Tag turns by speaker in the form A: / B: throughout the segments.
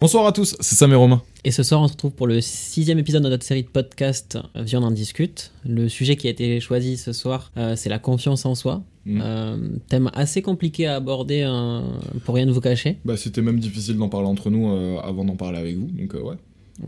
A: Bonsoir à tous, c'est Sam et Romain.
B: Et ce soir, on se retrouve pour le sixième épisode de notre série de podcast Viande en discute. Le sujet qui a été choisi ce soir, euh, c'est la confiance en soi.
A: Mm.
B: Euh, thème assez compliqué à aborder euh, pour rien de vous cacher,
A: Bah, c'était même difficile d'en parler entre nous euh, avant d'en parler avec vous, donc euh, ouais.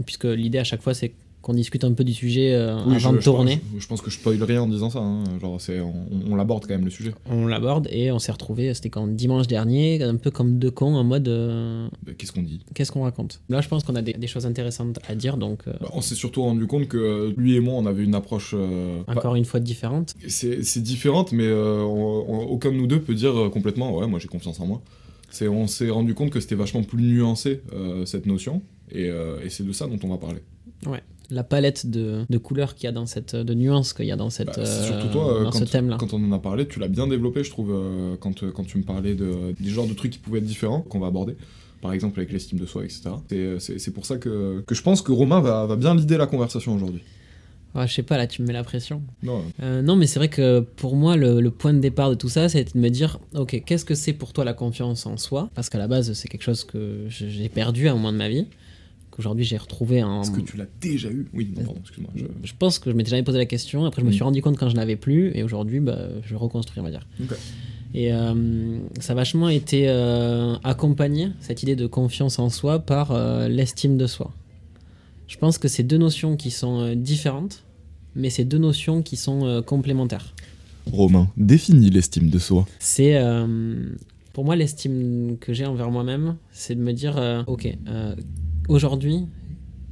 B: puisque l'idée à chaque fois, c'est qu'on discute un peu du sujet euh,
A: Oui,
B: avant
A: je,
B: de tourner.
A: je pense que je spoil rien en disant ça. hein. Genre, c'est, on, on l'aborde quand même le sujet.
B: On l'aborde et on s'est retrouvé, c'était quand dimanche dernier, un peu comme deux cons en mode euh,
A: Bah, qu'est-ce qu'on dit?
B: qu'est-ce qu'on raconte? Là, je pense qu'on a des, des choses intéressantes à dire, donc euh,
A: Bah, On s'est surtout rendu compte que lui et moi, on avait une approche. pas-
B: encore une fois différente.
A: c'est, différente, mais on- on- aucun de nous deux peut dire complètement Ouais, moi j'ai confiance en moi. C'est, on s'est rendu compte que c'était vachement plus nuancé cette notion, et, et c'est de ça dont on va parler.
B: La palette de, de couleurs qu'il y a dans cette, de nuances qu'il y a dans cette,
A: Bah, c'est
B: euh,
A: surtout toi, euh,
B: dans ce
A: quand,
B: thème-là.
A: quand on en a parlé, tu l'as bien développé, je trouve, euh, quand, quand tu me parlais de, des genres de trucs qui pouvaient être différents, qu'on va aborder. Par exemple, avec l'estime de soi, etc. C'est, pour ça que, que je pense que Romain va, va bien l'idée la conversation aujourd'hui.
B: Je sais pas, là, tu me mets la pression.
A: Non, euh,
B: non, mais c'est vrai que pour moi, le, le point de départ de tout ça, c'est de me dire, ok, qu'est-ce que c'est pour toi la confiance en soi? Parce qu'à la base, c'est quelque chose que j'ai perdu à un moment de ma vie, qu'aujourd'hui j'ai retrouvé en.
A: est-ce que tu l'as déjà eu? Oui, non, pardon, excuse-moi. je-
B: Je pense que je m'étais jamais posé la question. Après, je me
A: Mm.
B: suis rendu compte quand je l'avais plus, et aujourd'hui, bah, je reconstruis, on va dire.
A: Ok.
B: Et euh, ça a vachement été euh, accompagné, cette idée de confiance en soi, par euh, l'estime de soi. Je pense que c'est deux notions qui sont euh, différentes, mais c'est deux notions qui sont euh, complémentaires.
A: Romain, définis l'estime de soi.
B: C'est euh, pour moi l'estime que j'ai envers moi-même, c'est de me dire euh, ok, euh, aujourd'hui,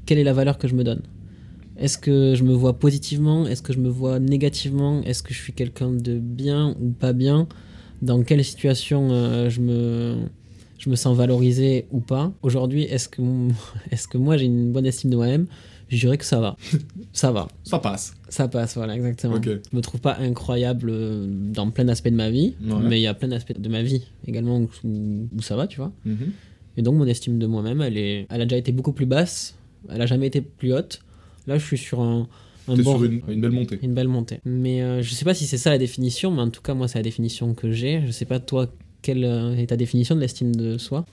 B: quelle est la valeur que je me donne? Est-ce que je me vois positivement? Est-ce que je me vois négativement? Est-ce que je suis quelqu'un de bien ou pas bien? Dans quelle situation euh, je me je me sens valorisé ou pas? Aujourd'hui, est-ce que est-ce que moi j'ai une bonne estime de moi-même? Je dirais que ça va, ça va.
A: Ça passe.
B: Ça passe, voilà, exactement.
A: Ok.
B: Je me trouve pas incroyable euh, dans plein d'aspects de ma vie,
A: Ouais.
B: mais il y a plein d'aspects de ma vie également où, où ça va, tu vois.
A: Mhm.
B: Et donc mon estime de moi-même, elle, est, elle a déjà été beaucoup plus basse, elle a jamais été plus haute. Là, je suis sur un, un bon-
A: sur une, une belle montée.
B: une belle montée. Mais euh, je sais pas si c'est ça la définition, mais en tout cas, moi, c'est la définition que j'ai. Je sais pas, toi, quelle euh, est ta définition de l'estime de soi?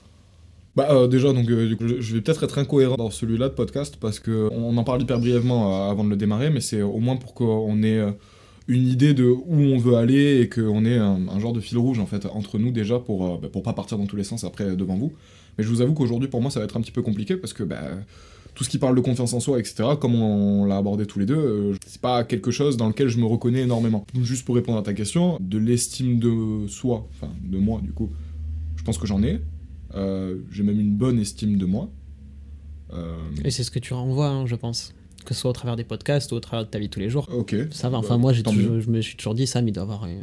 A: Bah euh, déjà donc euh, je vais peut-être être incohérent dans celui-là de podcast parce que on en parle hyper brièvement avant de le démarrer mais c'est au moins pour qu'on ait une idée de où on veut aller et qu'on ait un, un genre de fil rouge en fait entre nous déjà pour euh, bah, pour pas partir dans tous les sens après devant vous mais je vous avoue qu'aujourd'hui pour moi ça va être un petit peu compliqué parce que bah, tout ce qui parle de confiance en soi etc comme on, l'a abordé tous les deux euh, c'est pas quelque chose dans lequel je me reconnais énormément juste pour répondre à ta question de l'estime de soi enfin de moi du coup je pense que j'en ai euh, j'ai même une bonne estime de moi. Euh,
B: Et c'est ce que tu renvoies, hein, je pense. Que ce soit au travers des podcasts ou au travers de ta vie tous les jours.
A: ok.
B: Ça va,
A: Bah,
B: enfin, moi, j'ai je me suis toujours dit, Sam, il doit avoir. euh,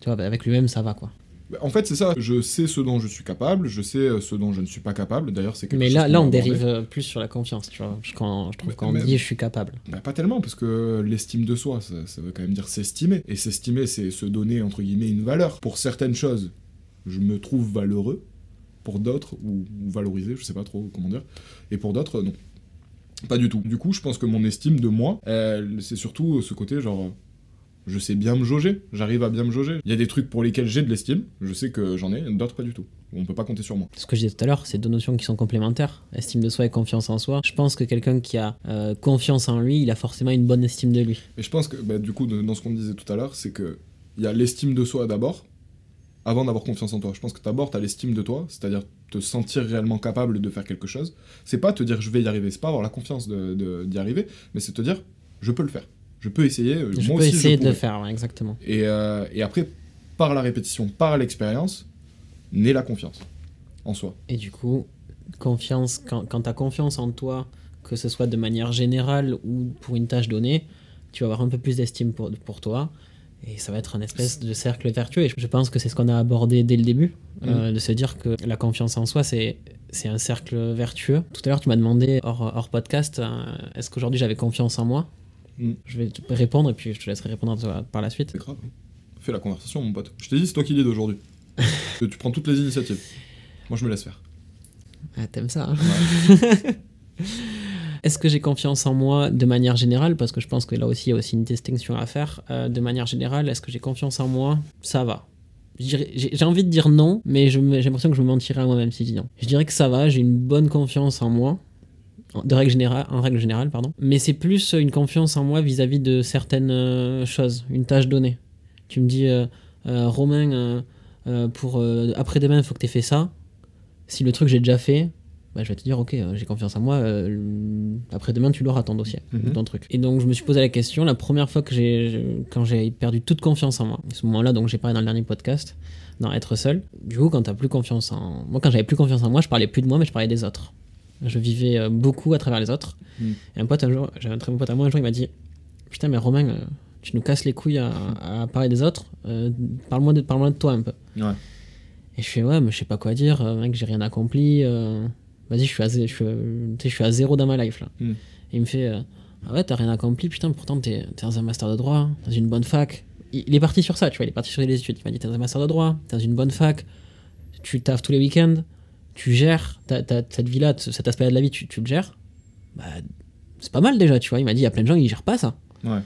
B: tu vois, avec lui-même, ça va, quoi.
A: Bah, En fait, c'est ça. Je sais ce dont je suis capable, je sais euh, ce dont je ne suis pas capable. D'ailleurs, c'est quelque
B: Mais
A: chose
B: là, là, on dérive euh, plus sur la confiance, tu vois. Je, quand, je trouve qu'on dit je suis capable.
A: Bah, pas tellement, parce que l'estime de soi, ça, ça veut quand même dire s'estimer. Et s'estimer, c'est se donner, entre guillemets, une valeur. Pour certaines choses, je me trouve valeureux. Pour d'autres, ou, ou valorisé, je sais pas trop comment dire. Et pour d'autres, non. Pas du tout. Du coup, je pense que mon estime de moi, c'est surtout ce côté genre. Je sais bien me jauger, j'arrive à bien me jauger. Il y a des trucs pour lesquels j'ai de l'estime, je sais que j'en ai, d'autres pas du tout. On peut pas compter sur moi.
B: Ce que je disais tout à l'heure, c'est deux notions qui sont complémentaires. Estime de soi et confiance en soi. Je pense que quelqu'un qui a euh, confiance en lui, il a forcément une bonne estime de lui.
A: Mais je pense que, bah, du coup, dans ce qu'on disait tout à l'heure, c'est que il y a l'estime de soi d'abord, avant d'avoir confiance en toi. Je pense que d'abord, tu as l'estime de toi, c'est-à-dire te sentir réellement capable de faire quelque chose. C'est pas te dire je vais y arriver, c'est pas avoir la confiance d'y de, d'y arriver, mais c'est te dire je peux le faire. Je peux essayer.
B: Je
A: moi
B: peux
A: aussi,
B: essayer
A: je
B: de le faire, ouais, exactement.
A: Et, euh, et après, par la répétition, par l'expérience, naît la confiance en soi.
B: Et du coup, confiance, quand, quand tu as confiance en toi, que ce soit de manière générale ou pour une tâche donnée, tu vas avoir un peu plus d'estime pour, pour toi. Et ça va être un espèce de cercle vertueux. Et je- je pense que c'est ce qu'on a abordé dès le début, euh, de se dire que la confiance en soi, c'est c'est un cercle vertueux. Tout à l'heure, tu m'as demandé hors, hors podcast, euh, est-ce qu'aujourd'hui j'avais confiance en moi?
A: Mm.
B: Je vais te répondre et puis je te laisserai répondre par la suite.
A: C'est grave. Fais la conversation, mon pote. Je t'ai dit, c'est toi qui lead aujourd'hui. tu prends toutes les initiatives. Moi, je me laisse faire.
B: Ah, t'aimes ça hein Est-ce que j'ai confiance en moi de manière générale? Parce que je pense que là aussi, il y a aussi une distinction à faire. Euh, de manière générale, est-ce que j'ai confiance en moi? Ça va. J'ai envie de dire non, mais j'ai l'impression que je me mentirais à moi-même si je dis non. Je dirais que ça va, j'ai une bonne confiance en moi. De règle générale, en règle générale, pardon. Mais c'est plus une confiance en moi vis-à-vis de certaines euh, choses, une tâche donnée. Tu me dis, euh, euh, Romain, euh, pour après-demain, il faut que tu aies fait ça. Si le truc j'ai déjà fait, bah, je vais te dire, ok, j'ai confiance en moi, après-demain tu l'auras ton dossier, ou ton truc. Et donc je me suis posé la question, la première fois que j'ai, quand j'ai perdu toute confiance en moi, à ce moment-là, donc j'ai parlé dans le dernier podcast, dans être seul, du coup quand t'as plus confiance en... Moi quand j'avais plus confiance en moi, je parlais plus de moi, mais je parlais des autres. Je vivais euh, beaucoup à travers les autres.
A: Mhm.
B: Et un pote un jour, j'avais un très bon pote à moi, un jour il m'a dit, putain mais Romain, euh, tu nous casses les couilles à, à parler des autres, euh, parle-moi de, parle de toi un peu.
A: Ouais.
B: Et je fais ouais, mais je sais pas quoi dire, mec, j'ai rien accompli. euh, Vas-y, je suis à zé- je suis, je suis à zéro dans ma life là.
A: Mm.
B: Et il me fait euh, ah ouais, t'as rien accompli, putain, pourtant t'es es dans un master de droit, dans une bonne fac. Il, il est parti sur ça, tu vois, il est parti sur les études. Il m'a dit t'es dans un master de droit, t'es dans une bonne fac, tu taffes tous les week-ends, tu gères, t'as, t'as- cette vie-là, cet aspect de la vie, tu, tu le gères. Bah, c'est pas mal déjà, tu vois. Il m'a dit il y a plein de gens qui gèrent pas ça.
A: Ouais.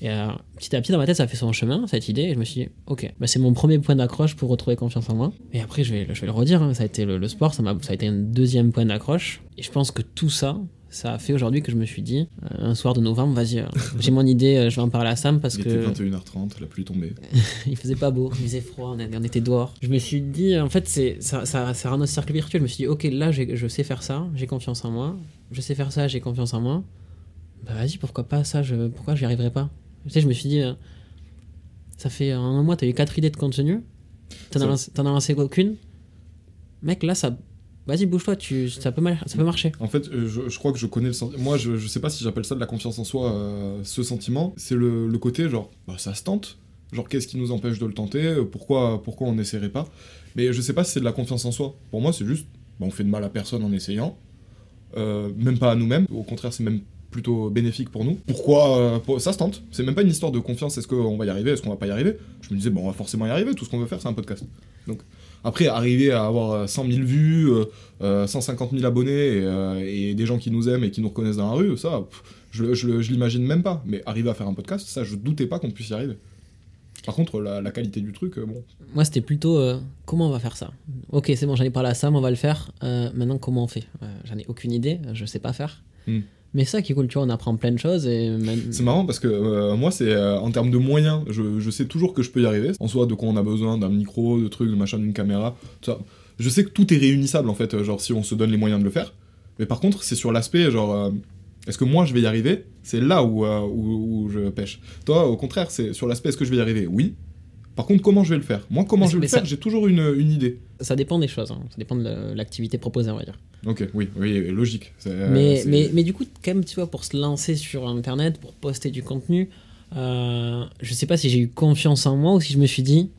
B: Et euh, petit à petit, dans ma tête, ça fait son chemin, cette idée. Et je me suis dit, ok, bah, c'est mon premier point d'accroche pour retrouver confiance en moi. Et après, je vais, je vais le redire, hein, ça a été le, le sport, ça, m'a, ça a été un deuxième point d'accroche. Et je pense que tout ça, ça a fait aujourd'hui que je me suis dit, euh, un soir de novembre, vas-y, euh, j'ai mon idée, euh, je vais en parler à Sam parce
A: Il
B: que
A: était 21h30, la pluie tombée.
B: il faisait pas beau, il faisait froid, on, a- on était dehors. Je me suis dit, en fait, c'est, ça, ça, ça rend notre cercle virtuel. Je me suis dit, ok, là, je sais faire ça, j'ai confiance en moi. Je sais faire ça, j'ai confiance en moi. Bah vas-y, pourquoi pas ça je, Pourquoi j'y arriverai pas? Tu sais, je me suis dit, ça fait un mois, t'as eu 4 idées de contenu, t'en as lancé aucune. Mec, là, ça. Vas-y, bouge-toi, tu, ça, peut mal- ça peut marcher.
A: En fait, euh, je, crois que je connais le sentiment. Moi, je, je sais pas si j'appelle ça de la confiance en soi, euh, ce sentiment. C'est le, le côté, genre, bah, ça se tente. Genre, qu'est-ce qui nous empêche de le tenter? Euh, pourquoi, pourquoi on n'essaierait pas? Mais je sais pas si c'est de la confiance en soi. Pour moi, c'est juste, bah, on fait de mal à personne en essayant. Même pas à nous-mêmes. Au contraire, c'est même plutôt bénéfique pour nous. Pourquoi pour- Ça se tente. C'est même pas une histoire de confiance. Est-ce qu'on va y arriver? Est-ce qu'on va pas y arriver? Je me disais, bon, on va forcément y arriver. Tout ce qu'on veut faire, c'est un podcast. Donc, après, arriver à avoir euh, 100 000 vues, euh, euh, 150 000 abonnés et, euh, et des gens qui nous aiment et qui nous reconnaissent dans la rue, ça, pff, je, je, l'imagine même pas. Mais arriver à faire un podcast, ça, je doutais pas qu'on puisse y arriver. Par contre, la, la qualité du truc, euh, bon.
B: Moi, c'était plutôt euh, comment on va faire ça? Ok, c'est bon, j'en ai parlé à Sam, on va le faire. Euh, maintenant, comment on fait? Euh, J'en ai aucune idée, je sais pas faire.
A: Hmm.
B: Mais ça qui est cool, tu vois, on apprend plein de choses et
A: C'est marrant parce que euh, moi, c'est euh, en termes de moyens, je, je sais toujours que je peux y arriver. En soi, de quoi on a besoin, d'un micro, de trucs, de machin, d'une caméra. Je sais que tout est réunissable en fait, euh, genre si on se donne les moyens de le faire. Mais par contre, c'est sur l'aspect, genre, est-ce que moi je vais y arriver? C'est là où, où, où je pêche. Toi, au contraire, c'est sur l'aspect, est-ce que je vais y arriver? Oui. Par contre, comment je vais le faire? Moi, comment
B: Mais
A: je vais le faire
B: ça-
A: J'ai toujours une, une idée.
B: ça dépend des choses, hein. ça dépend de la- l'activité proposée, on va dire.
A: Ok, oui, oui, logique. Euh,
B: mais, mais, mais du coup, quand même, tu vois, pour se lancer sur Internet, pour poster du contenu, euh, je sais pas si j'ai eu confiance en moi ou si je me suis dit,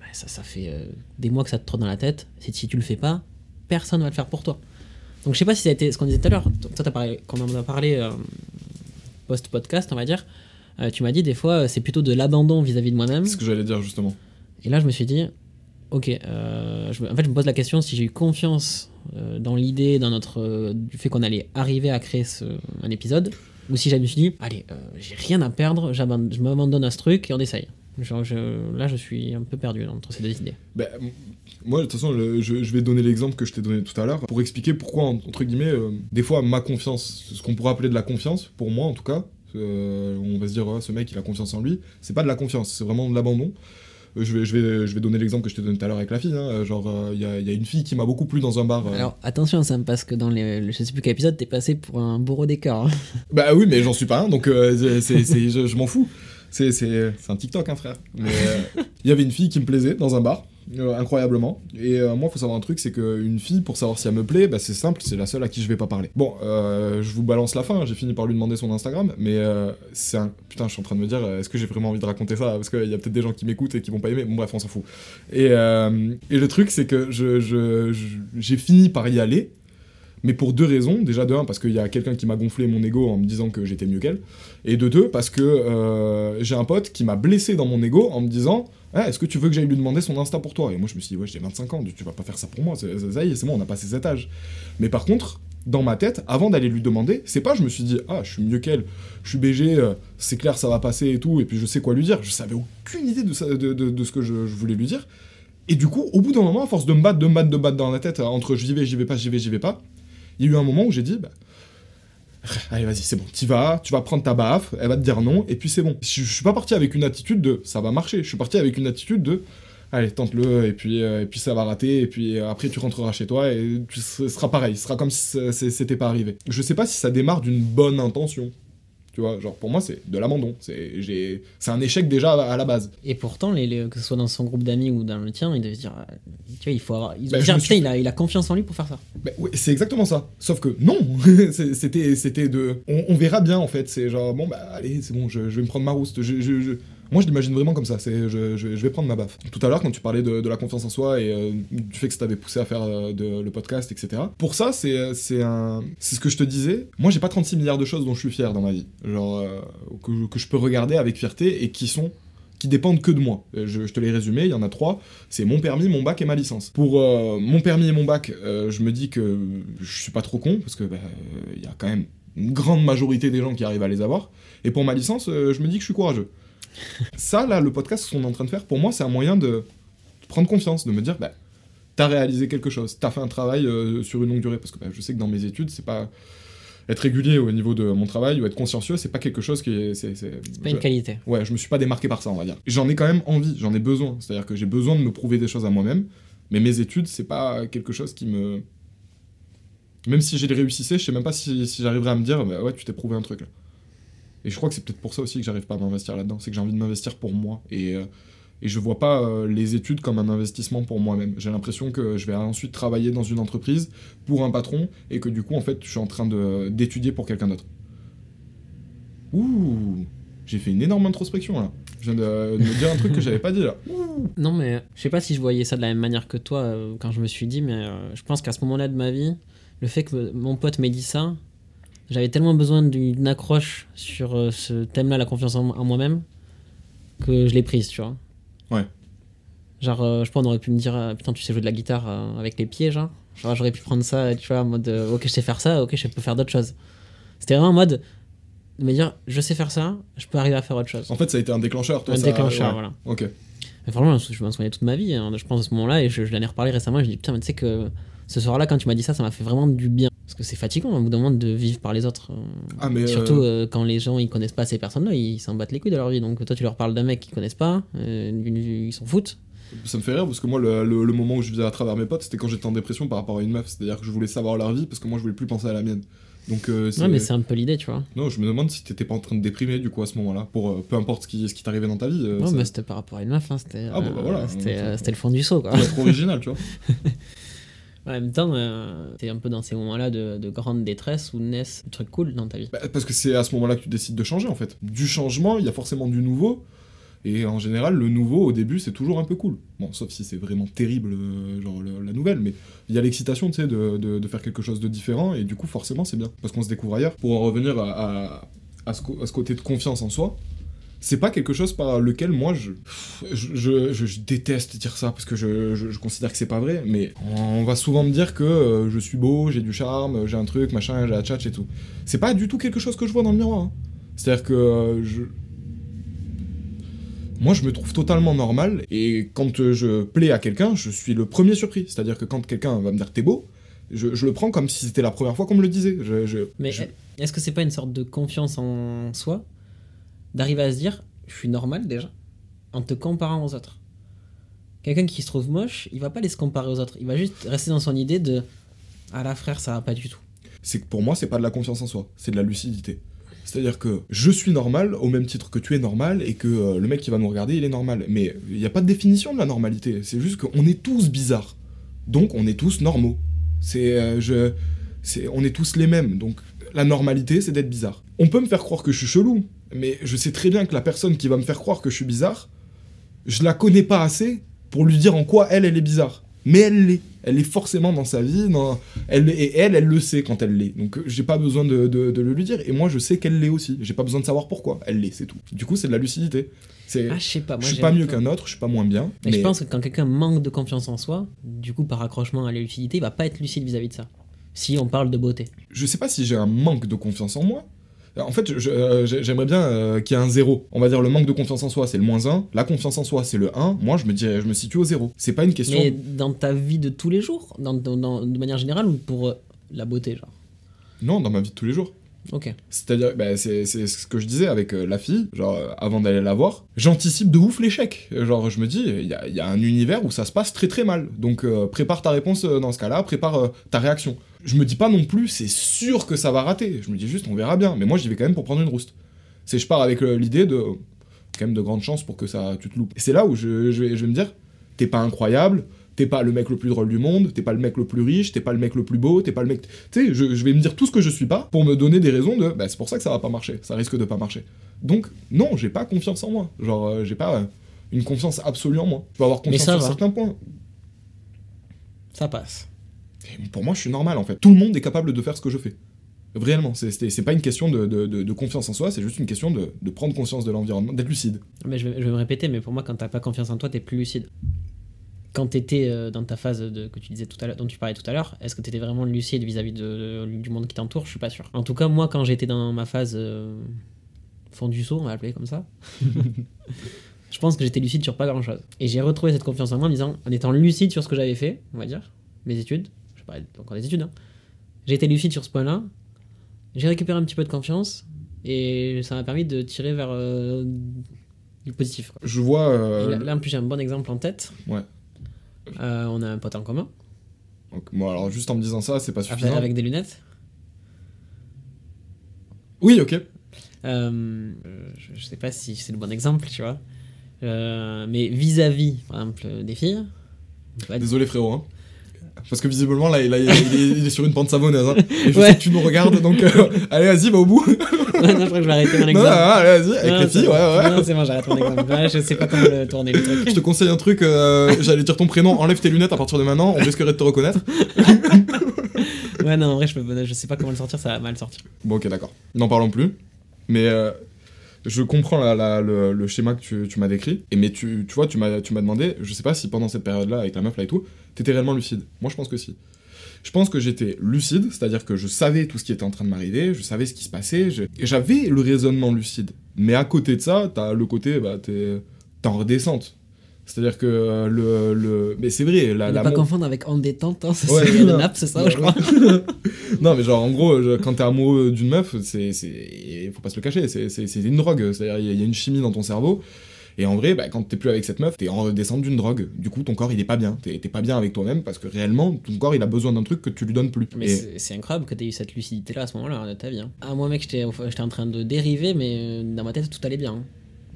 B: bah, ça, ça fait euh, des mois que ça te trotte dans la tête, si, si tu le fais pas, personne va le faire pour toi. Donc je sais pas si ça a été ce qu'on disait tout à l'heure, toi, t'as parlé, quand on en a parlé euh, post-podcast, on va dire, euh, tu m'as dit des fois, euh, c'est plutôt de l'abandon vis-à-vis de moi-même.
A: c'est ce que j'allais dire justement.
B: Et là, je me suis dit, ok, euh, je en fait, je me pose la question si j'ai eu confiance euh, dans l'idée, dans notre, du fait qu'on allait arriver à créer ce, un épisode, ou si je me suis dit, allez, j'ai rien à perdre, je m'abandonne à ce truc et on essaye. Genre, je- là, je suis un peu perdu entre ces deux idées.
A: M- moi, de toute façon, je, je vais donner l'exemple que je t'ai donné tout à l'heure pour expliquer pourquoi, en- entre guillemets, euh, des fois, ma confiance, ce qu'on pourrait appeler de la confiance, pour moi en tout cas, euh, on va se dire, Ouais, ce mec, il a confiance en lui, c'est pas de la confiance, c'est vraiment de l'abandon. Euh, Je vais, je vais, je vais donner l'exemple que je t'ai donné tout à l'heure avec la fille. hein. Genre, euh, il y, a, il y a une fille qui m'a beaucoup plu dans un bar.
B: Alors attention Sam, parce que dans les, le- je sais plus quel épisode, t'es passé pour un bourreau cœurs. hein.
A: Bah oui, mais j'en suis pas un, donc c'est- c'est- c'est- je, je m'en fous. C'est c'est- c'est un TikTok, hein, frère. Mais il y avait une fille qui me plaisait dans un bar, euh, incroyablement. Et euh, moi, faut savoir un truc, c'est qu'une fille, pour savoir si elle me plaît, bah, c'est simple, c'est la seule à qui je vais pas parler. Bon, euh, je vous balance la fin, j'ai fini par lui demander son Instagram, mais euh, c'est un... Putain, je suis en train de me dire, est-ce que j'ai vraiment envie de raconter ça? Parce qu'il y a peut-être des gens qui m'écoutent et qui vont pas aimer. Bon, bref, on s'en fout. Et, et le truc, c'est que je- je- je- j'ai fini par y aller, mais pour deux raisons. Déjà, de un, parce qu'il y a quelqu'un qui m'a gonflé mon ego en me disant que j'étais mieux qu'elle. Et de deux, parce que j'ai un pote qui m'a blessé dans mon ego en me disant Ah, Est-ce que tu veux que j'aille lui demander son Insta pour toi? Et moi, je me suis dit Ouais, j'ai 25 ans, tu vas pas faire ça pour moi. Ça y est, c'est bon, on a passé cet âge. Mais par contre, dans ma tête, avant d'aller lui demander, c'est pas je me suis dit Ah, je suis mieux qu'elle, je suis BG, euh, c'est clair, ça va passer et tout, et puis je sais quoi lui dire. Je savais aucune idée de, de- de ce que je, je voulais lui dire. Et du coup, au bout d'un moment, à force de me battre, de me battre, de me battre dans la tête, euh, entre j'y vais, j'y vais pas, j'y vais, j'y vais pas, il y a eu un moment où j'ai dit, bah, allez, vas-y, c'est bon, t'y vas, tu vas prendre ta baffe, elle va te dire non, et puis c'est bon. Je, je suis pas parti avec une attitude de ça va marcher, je suis parti avec une attitude de allez, tente-le, et puis, euh, et puis ça va rater, et puis euh, après tu rentreras chez toi, et tu- ce sera pareil, ce sera comme si c'était pas arrivé. Je sais pas si ça démarre d'une bonne intention. Tu vois, genre pour moi c'est de l'abandon, c'est j'ai- c'est un échec déjà à, à la base.
B: Et pourtant, les, les- que ce soit dans son groupe d'amis ou dans le tien, il devait se dire, euh, tu vois, il faut avoir, il
A: Bah,
B: dire,
A: suis-
B: il a, il a confiance en lui pour faire ça.
A: Ben c'est exactement ça. Sauf que non, c'était c'était de. On, on verra bien en fait. C'est genre bon bah allez c'est bon, je, je vais me prendre ma rouste. Je, je- je- Moi je l'imagine vraiment comme ça. C'est je, vais prendre ma baffe. Tout à l'heure quand tu parlais de, la confiance en soi et euh, du fait que ça t'avait poussé à faire euh, le podcast etc. Pour ça c'est euh, c'est ce que je te disais. Moi j'ai pas 36 milliards de choses dont je suis fier dans ma vie. Genre que, je- peux regarder avec fierté et qui dépendent que de moi. Je, te les résumé, il y en a trois. C'est mon permis, mon bac et ma licence. Pour mon permis et mon bac, je me dis que je suis pas trop con, parce que bah, il y a quand même une grande majorité des gens qui arrivent à les avoir. Et pour ma licence, je me dis que je suis courageux. Ça, là, le podcast qu'on est en train de faire, pour moi, c'est un moyen de prendre confiance, de me dire, bah, t'as réalisé quelque chose, t'as fait un travail euh, sur une longue durée, parce que bah, je sais que dans mes études, c'est pas être régulier au niveau de mon travail ou être consciencieux, c'est pas quelque chose qui est, c'est, c'est-
B: C'est pas
A: je-
B: une qualité.
A: Ouais, je me suis pas démarqué par ça, on va dire. J'en ai quand même envie, j'en ai besoin. C'est-à-dire que j'ai besoin de me prouver des choses à moi-même. Mais mes études, c'est pas quelque chose qui me. Même si j'ai les réussissais, je sais même pas si, si j'arriverais à me dire, bah ouais, tu t'es prouvé un truc là. Et je crois que c'est peut-être pour ça aussi que j'arrive pas à m'investir là-dedans. C'est que j'ai envie de m'investir pour moi. Et, euh, et je vois pas euh, les études comme un investissement pour moi-même. J'ai l'impression que je vais ensuite travailler dans une entreprise pour un patron et que du coup, en fait, je suis en train d'étudier pour quelqu'un d'autre. Ouh, j'ai fait une énorme introspection là. Je viens de, me dire un truc que j'avais pas dit là.
B: Non, mais je sais pas si je voyais ça de la même manière que toi euh, quand je me suis dit, mais euh, je pense qu'à ce moment-là de ma vie, le fait que mon pote m'ait dit ça, j'avais tellement besoin d'une accroche sur euh, ce thème-là, la confiance en, en moi-même, que je l'ai prise, tu vois.
A: Ouais.
B: Genre, euh, je pense, on aurait pu me dire, euh, putain, tu sais jouer de la guitare euh, avec les pieds, genre. Genre, j'aurais pu prendre ça, tu vois, en mode, euh, ok, je sais faire ça, ok, je peux faire d'autres choses. C'était vraiment en mode de me dire, je sais faire ça, je peux arriver à faire autre chose.
A: En fait, ça a été un déclencheur. Toi,
B: Un
A: ça-
B: déclencheur,
A: ouais.
B: voilà.
A: Ok.
B: Mais franchement, je m'en souvenais toute ma vie, hein, je pense à ce moment-là, et je, je l'en ai reparlé récemment, et je dis putain, mais tu sais que ce soir-là, quand tu m'as dit ça, ça m'a fait vraiment du bien. Parce que c'est fatigant, au bout d'un moment, de vivre par les autres. euh,
A: Ah, mais.
B: Surtout
A: euh,
B: euh, quand les gens ils connaissent pas ces personnes-là, ils s'en battent les couilles de leur vie. Donc toi, tu leur parles d'un mec qu'ils connaissent pas, euh, ils s'en foutent.
A: Ça me fait rire parce que moi, le, le- le moment où je vivais à travers mes potes, c'était quand j'étais en dépression par rapport à une meuf. C'est-à-dire que je voulais savoir leur vie parce que moi, je voulais plus penser à la mienne. Donc, euh,
B: Ouais, mais c'est un peu l'idée, tu vois.
A: Non, je me demande si t'étais pas en train de déprimer du coup à ce moment-là, pour euh, peu importe ce qui, ce qui t'arrivait dans ta vie. euh, ça-
B: mais c'était par rapport à une meuf, hein, c'était
A: Ah, bah, bah,
B: euh,
A: voilà.
B: c'était, euh,
A: euh,
B: c'était le fond du seau, quoi.
A: Pour être original, tu vois.
B: En même temps, euh, c'est un peu dans ces moments-là de, de grande détresse où naissent des trucs cool dans ta vie.
A: Bah, parce que c'est à ce moment-là que tu décides de changer en fait. Du changement, il y a forcément du nouveau. Et en général, le nouveau au début, c'est toujours un peu cool. Bon, sauf si c'est vraiment terrible, euh, genre la nouvelle, mais il y a l'excitation, tu sais, de, faire quelque chose de différent, et du coup, forcément, c'est bien. Parce qu'on se découvre ailleurs. Pour en revenir à, à ce côté de confiance en soi, c'est pas quelque chose par lequel moi je, je, je- je- je déteste dire ça parce que je, considère que c'est pas vrai, mais on va souvent me dire que euh, je suis beau, j'ai du charme, j'ai un truc, machin, j'ai la tchatch et tout. C'est pas du tout quelque chose que je vois dans le miroir. hein. C'est-à-dire que euh, je. Moi, je me trouve totalement normal, et quand je plais à quelqu'un, je suis le premier surpris. C'est-à-dire que quand quelqu'un va me dire t'es beau, je, je le prends comme si c'était la première fois qu'on me le disait. Je, je-
B: Mais est-ce que c'est pas une sorte de confiance en soi? D'arriver à se dire je suis normal déjà en te comparant aux autres Quelqu'un qui se trouve moche, il va pas aller se comparer aux autres. Il va juste rester dans son idée de Ah là, frère, ça va pas du tout.
A: C'est que pour moi, c'est pas de la confiance en soi, c'est de la lucidité. C'est-à-dire que je suis normal au même titre que tu es normal et que euh, le mec qui va nous regarder, il est normal. Mais il n'y a pas de définition de la normalité. C'est juste qu'on est tous bizarres. Donc on est tous normaux. C'est, euh, je, c'est, on est tous les mêmes. Donc la normalité, c'est d'être bizarre. On peut me faire croire que je suis chelou, mais je sais très bien que la personne qui va me faire croire que je suis bizarre, je la connais pas assez pour lui dire en quoi elle, elle est bizarre. Mais elle l'est. Elle est forcément dans sa vie. Dans... Elle, et elle, elle le sait quand elle l'est. Donc j'ai pas besoin de, de- de le lui dire. Et moi, je sais qu'elle l'est aussi. J'ai pas besoin de savoir pourquoi. Elle l'est, c'est tout. Du coup, c'est de la lucidité. C'est,
B: Ah, je sais pas. Moi,
A: je suis pas mieux qu'un autre, je suis pas moins bien.
B: Mais,
A: mais
B: je pense que quand quelqu'un manque de confiance en soi, du coup, par accrochement à la lucidité, il va pas être lucide vis-à-vis de ça. Si on parle de beauté.
A: je sais pas si j'ai un manque de confiance en moi. En fait, euh, j'ai- j'aimerais bien euh, qu'il y ait un zéro. On va dire le manque de confiance en soi, c'est le moins 1. La confiance en soi, c'est le 1. Moi, je me, dirais, je me situe au zéro. C'est pas une question.
B: Mais dans ta vie de tous les jours, dans, de manière générale, ou pour euh, la beauté, genre?
A: Non, dans ma vie de tous les jours.
B: Ok.
A: C'est-à-dire, bah, c'est ce que je disais avec euh, la fille, genre, euh, avant d'aller la voir, j'anticipe de ouf l'échec. Genre, je me dis, il y a, il y a un univers où ça se passe très très mal. Donc, euh, prépare ta réponse euh, dans ce cas-là, prépare euh, ta réaction. Je me dis pas non plus, c'est sûr que ça va rater. Je me dis juste, on verra bien. Mais moi, j'y vais quand même pour prendre une rouste. C'est, je pars avec euh, l'idée de, quand même de grandes chances pour que ça, tu te loupes. Et c'est là où je, je vais, je vais me dire, t'es pas incroyable, t'es pas le mec le plus drôle du monde, t'es pas le mec le plus riche, t'es pas le mec le plus beau, t'es pas le mec. Tu sais, je, je vais me dire tout ce que je suis pas pour me donner des raisons de. Bah, c'est pour ça que ça va pas marcher, ça risque de pas marcher. Donc, non, j'ai pas confiance en moi. Genre, euh, j'ai pas euh, une confiance absolue en moi. Je peux avoir confiance sur
B: va.
A: certains points.
B: Ça passe.
A: Et pour moi, je suis normal en fait. Tout le monde est capable de faire ce que je fais. Réellement, c'est- pas une question de, de- de- de confiance en soi, c'est juste une question de, de prendre conscience de l'environnement, d'être lucide.
B: Mais je vais, je vais me répéter, mais pour moi, quand t'as pas confiance en toi, t'es plus lucide. Quand t'étais euh, dans ta phase de, que tu disais tout à l'heure, dont tu parlais tout à l'heure, est-ce que t'étais vraiment lucide vis-à-vis du monde qui t'entoure? Je suis pas sûr. En tout cas, moi, quand j'étais dans ma phase euh, fond du saut, on va l'appeler comme ça, je pense que j'étais lucide sur pas grand-chose. Et j'ai retrouvé cette confiance en moi en, disant, en étant lucide sur ce que j'avais fait, on va dire, mes études, parlais encore des études, hein. j'ai été lucide sur ce point-là, j'ai récupéré un petit peu de confiance, et ça m'a permis de tirer vers euh, du positif. quoi.
A: Je vois. Euh,
B: là, là, en plus, j'ai un bon exemple en tête.
A: Ouais.
B: Euh, on a un pote en commun,
A: donc, moi, alors, juste en me disant ça, c'est pas suffisant.
B: avec des lunettes.
A: Oui, ok.
B: Euh, je, je sais pas si c'est le bon exemple, tu vois. Mais vis-à-vis, par exemple, des filles.
A: Désolé frérot. Hein. Parce que visiblement là, il, est, il est sur une pente savonneuse. Hein. Et je
B: Ouais.
A: sais que tu nous regardes, donc euh, allez vas-y, va au bout.
B: Ouais, non, je crois que je vais arrêter mon
A: non,
B: exemple.
A: non, allez vas-y, avec
B: Non,
A: les filles,
B: bon.
A: ouais, ouais.
B: Non, c'est bon, j'arrête mon exemple. Ouais, je sais pas comment le tourner le truc.
A: Je te conseille un truc, euh, j'allais dire ton prénom, enlève tes lunettes à partir de maintenant, on risquerait de te reconnaître.
B: Ouais, non, en vrai, je, peux, je sais pas comment le sortir, ça va mal sortir.
A: Bon, ok, d'accord. N'en parlons plus. Mais euh, je comprends le, schéma que tu, m'as décrit. Et mais tu, tu vois, tu m'as demandé, je sais pas si pendant cette période-là, avec ta meuf là et tout, t'étais réellement lucide. Moi, je pense que si. Je pense que j'étais lucide, c'est-à-dire que je savais tout ce qui était en train de m'arriver, je savais ce qui se passait, j'avais le raisonnement lucide. Mais à côté de ça, t'as le côté, bah, t'es en redescente. C'est-à-dire que euh, le, le... Mais c'est vrai, la,
B: ne
A: la
B: pas
A: mon-
B: confondre avec en détente, hein, ça,
A: Ouais.
B: c'est le nap, c'est ça, je crois.
A: non, mais genre, en gros, je- quand t'es amoureux d'une meuf, c'est, c'est, faut pas se le cacher, c'est, c'est, c'est une drogue. C'est-à-dire, il y a- il y, a une chimie dans ton cerveau. Et en vrai, bah, quand t'es plus avec cette meuf, t'es en redescente d'une drogue. Du coup, ton corps, il est pas bien. T'es, t'es pas bien avec toi-même parce que réellement, ton corps, il a besoin d'un truc que tu lui donnes plus.
B: Mais
A: Et-
B: c'est c'est incroyable que tu aies eu cette lucidité-là à ce moment-là de ta vie. hein. Ah, moi, mec, j'étais j'étais en train de dériver, mais euh, dans ma tête, tout allait bien. hein.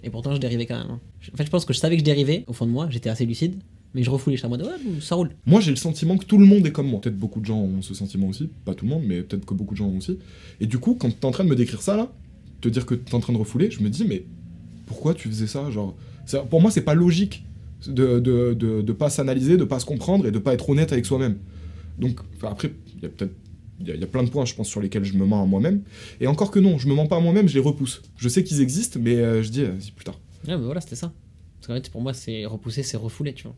B: Et pourtant, je dérivais quand même. hein. En fait, je pense que je savais que je dérivais, au fond de moi, j'étais assez lucide, mais je refoulais, j'étais en mode, ouais, ça roule.
A: Moi, j'ai le sentiment que tout le monde est comme moi. Peut-être beaucoup de gens ont ce sentiment aussi. Pas tout le monde, mais peut-être que beaucoup de gens ont aussi. Et du coup, quand t'es en train de me décrire ça, là, te dire que t'es en train de refouler, je me dis, mais pourquoi tu faisais ça Genre, pour moi, c'est pas logique de, de, de, pas s'analyser, de pas se comprendre et de pas être honnête avec soi-même. Donc, après, il y a peut-être. Il y, a- il y a plein de points, je pense, sur lesquels je me mens à moi-même. Et encore que non, je me mens pas à moi-même, je les repousse. Je sais qu'ils existent, mais euh, je dis, euh, c'est plus tard.
B: Ouais, mais voilà, c'était ça. Parce qu'en fait, pour moi, c'est repousser, c'est refouler, tu vois.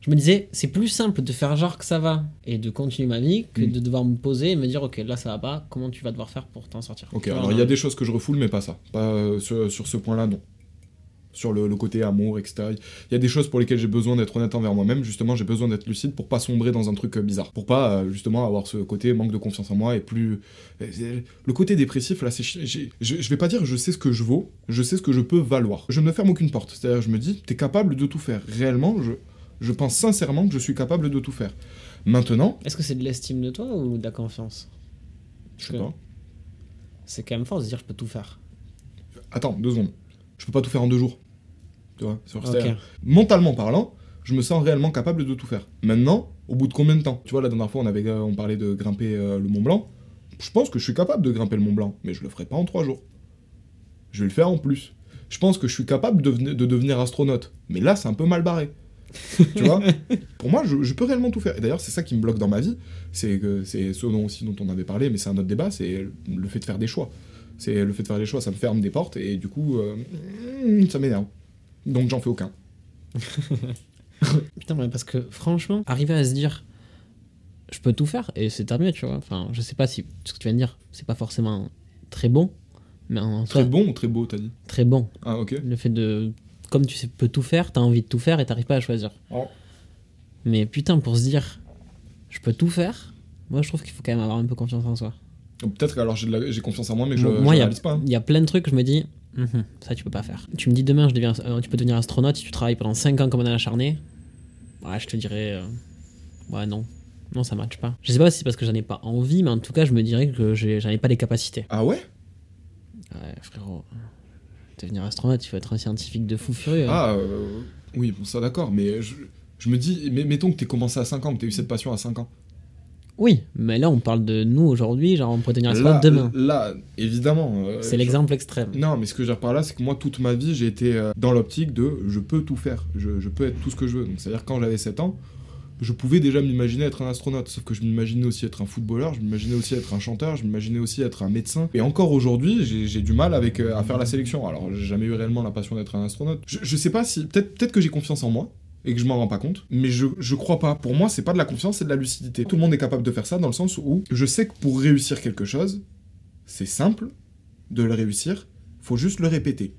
B: Je me disais, c'est plus simple de faire genre que ça va et de continuer ma vie que
A: Mm.
B: de devoir me poser et me dire, ok, là ça va pas, comment tu vas devoir faire pour t'en sortir?
A: Ok, alors il y a des choses que je refoule, mais pas ça. Pas euh, sur, sur ce point-là, non. Sur le, le côté amour, etc. Il y a des choses pour lesquelles j'ai besoin d'être honnête envers moi-même. Justement, j'ai besoin d'être lucide pour pas sombrer dans un truc euh, bizarre. Pour pas, euh, justement, avoir ce côté manque de confiance en moi et plus. Le côté dépressif, là, c'est. Je, je vais pas dire je sais ce que je vaux, je sais ce que je peux valoir. Je ne me ferme aucune porte. C'est-à-dire, je me dis, t'es capable de tout faire. Réellement, je, je pense sincèrement que je suis capable de tout faire. Maintenant,
B: Est-ce que c'est de l'estime de toi ou de la confiance?
A: Je sais
B: Que-
A: pas.
B: C'est quand même fort de se dire je peux tout faire.
A: Attends, deux secondes. Je peux pas tout faire en deux jours. Tu vois Mentalement parlant, je me sens réellement capable de tout faire. Maintenant, au bout de combien de temps? Tu vois, la dernière fois, on, avait, on parlait de grimper euh, le Mont Blanc. Je pense que je suis capable de grimper le Mont Blanc, mais je le ferai pas en trois jours. Je vais le faire en plus. Je pense que je suis capable de, veni- de devenir astronaute, mais là, c'est un peu mal barré. tu vois? Pour moi, je, je peux réellement tout faire. Et d'ailleurs, c'est ça qui me bloque dans ma vie. C'est que c'est ce dont aussi dont on avait parlé, mais c'est un autre débat. C'est le fait de faire des choix. C'est le fait de faire des choix, ça me ferme des portes et du coup, euh, mm, ça m'énerve. Donc j'en fais aucun.
B: Putain, mais parce que franchement, arriver à se dire je peux tout faire et c'est mieux, tu vois. Enfin, je sais pas si ce que tu viens de dire, c'est pas forcément très bon, mais en
A: Très
B: soi,
A: bon ou très beau, t'as dit
B: très bon.
A: Ah, ok.
B: Le fait de. Comme tu sais, peux tout faire, t'as envie de tout faire et t'arrives pas à choisir.
A: Oh.
B: Mais putain, pour se dire je peux tout faire, moi je trouve qu'il faut quand même avoir un peu confiance en soi.
A: Peut-être que alors j'ai confiance en moi, mais je,
B: a-
A: réalise pas. hein.
B: il y a plein de trucs, je me dis, Mhm, ça tu peux pas faire. Tu me dis demain, je deviens, euh, tu peux devenir astronaute si tu travailles pendant 5 ans comme un acharné. Ouais, je te dirais, euh, ouais, non. Non, ça matche pas. Je sais pas si c'est parce que j'en ai pas envie, mais en tout cas, je me dirais que j'ai- j'en ai pas les capacités.
A: Ah ouais?
B: Ouais, frérot. Devenir astronaute, il faut être un scientifique de fou furieux.
A: Ah, euh, oui, bon, ça d'accord, mais je, je me dis, mais, mettons que t'aies commencé à 5 ans, que t'aies eu cette passion à 5 ans.
B: Oui, mais là, on parle de nous aujourd'hui, genre on pourrait devenir astronaute demain.
A: là, évidemment. euh,
B: C'est
A: je-
B: l'exemple extrême.
A: Non, mais ce que j'ai par là, c'est que moi, toute ma vie, j'ai été euh, dans l'optique de je peux tout faire, je, je peux être tout ce que je veux. Donc, c'est-à-dire, quand j'avais 7 ans, je pouvais déjà m'imaginer être un astronaute. Sauf que je m'imaginais aussi être un footballeur, je m'imaginais aussi être un chanteur, je m'imaginais aussi être un médecin. Et encore aujourd'hui, j'ai du mal avec, euh, à faire la sélection. Alors, j'ai jamais eu réellement la passion d'être un astronaute. Je, je sais pas si. Peut-être peut que j'ai confiance en moi. Et que je m'en rends pas compte, mais je, je crois pas. Pour moi, c'est pas de la confiance, c'est de la lucidité. Tout le monde est capable de faire ça dans le sens où je sais que pour réussir quelque chose, c'est simple de le réussir, faut juste le répéter.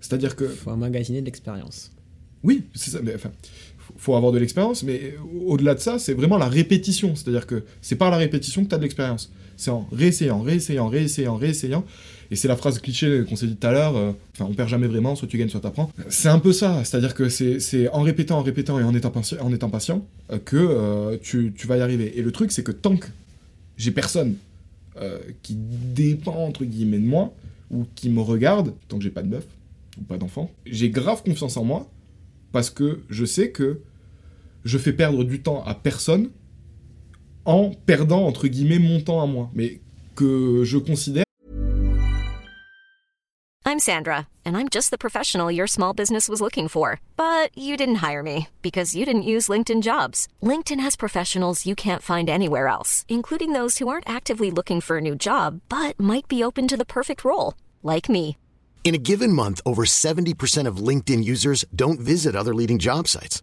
A: C'est-à-dire que,
B: Faut emmagasiner de l'expérience.
A: oui, c'est ça, mais enfin, faut- avoir de l'expérience, mais au-delà de ça, c'est vraiment la répétition. C'est-à-dire que c'est par la répétition que tu as de l'expérience. C'est en réessayant, réessayant, réessayant, réessayant. Et c'est la phrase cliché qu'on s'est dit tout à l'heure, euh, enfin, on perd jamais vraiment, soit tu gagnes, soit t'apprends. C'est un peu ça, c'est-à-dire que c'est en répétant, en répétant et en étant en étant patient euh, que euh, tu, tu vas y arriver. Et le truc, c'est que tant que j'ai personne euh, qui dépend, entre guillemets, de moi, ou qui me regarde, tant que j'ai pas de meuf, ou pas d'enfant, j'ai grave confiance en moi, parce que je sais que je fais perdre du temps à personne en perdant, entre guillemets, mon temps à moi. Mais que je considère
C: I'm Sandra, and I'm just the professional your small business was looking for. But you didn't hire me because you didn't use LinkedIn jobs. LinkedIn has professionals you can't find anywhere else, including those who aren't actively looking for a new job but might be open to the perfect role, like me.
D: In a given month, over 70% of LinkedIn users don't visit other leading job sites.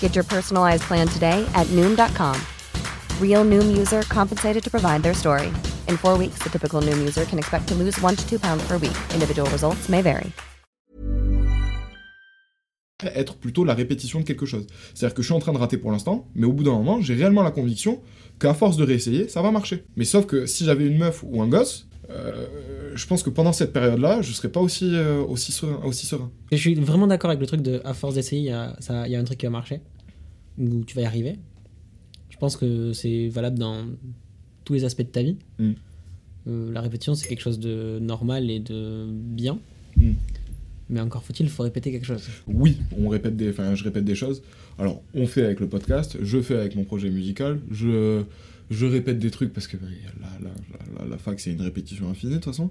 E: Get your personalized plan today at Noom.com. Real Noom user compensated to provide their story. In four weeks, the typical Noom user can expect to lose one to two pounds per week. Individual results may vary.
A: être plutôt la répétition de quelque chose. C'est-à-dire que je suis en train de rater pour l'instant, mais au bout d'un moment, j'ai réellement la conviction qu'à force de réessayer, ça va marcher. Mais sauf que si j'avais une meuf ou un gosse, euh, je pense que pendant cette période-là, je serais pas aussi, euh, aussi, serein, aussi serein.
B: Je suis vraiment d'accord avec le truc de à force d'essayer, il y a, ça- il y a un truc qui va marcher, où tu vas y arriver. Je pense que c'est valable dans tous les aspects de ta vie.
A: Mm.
B: Euh, la répétition, c'est quelque chose de normal et de bien.
A: Mm.
B: Mais encore faut-il, il faut répéter quelque chose.
A: Oui, on répète des, enfin, je répète des choses. Alors, on fait avec le podcast, je fais avec mon projet musical, je, je répète des trucs parce que bah, la, la, la, fac, c'est une répétition infinie de toute façon.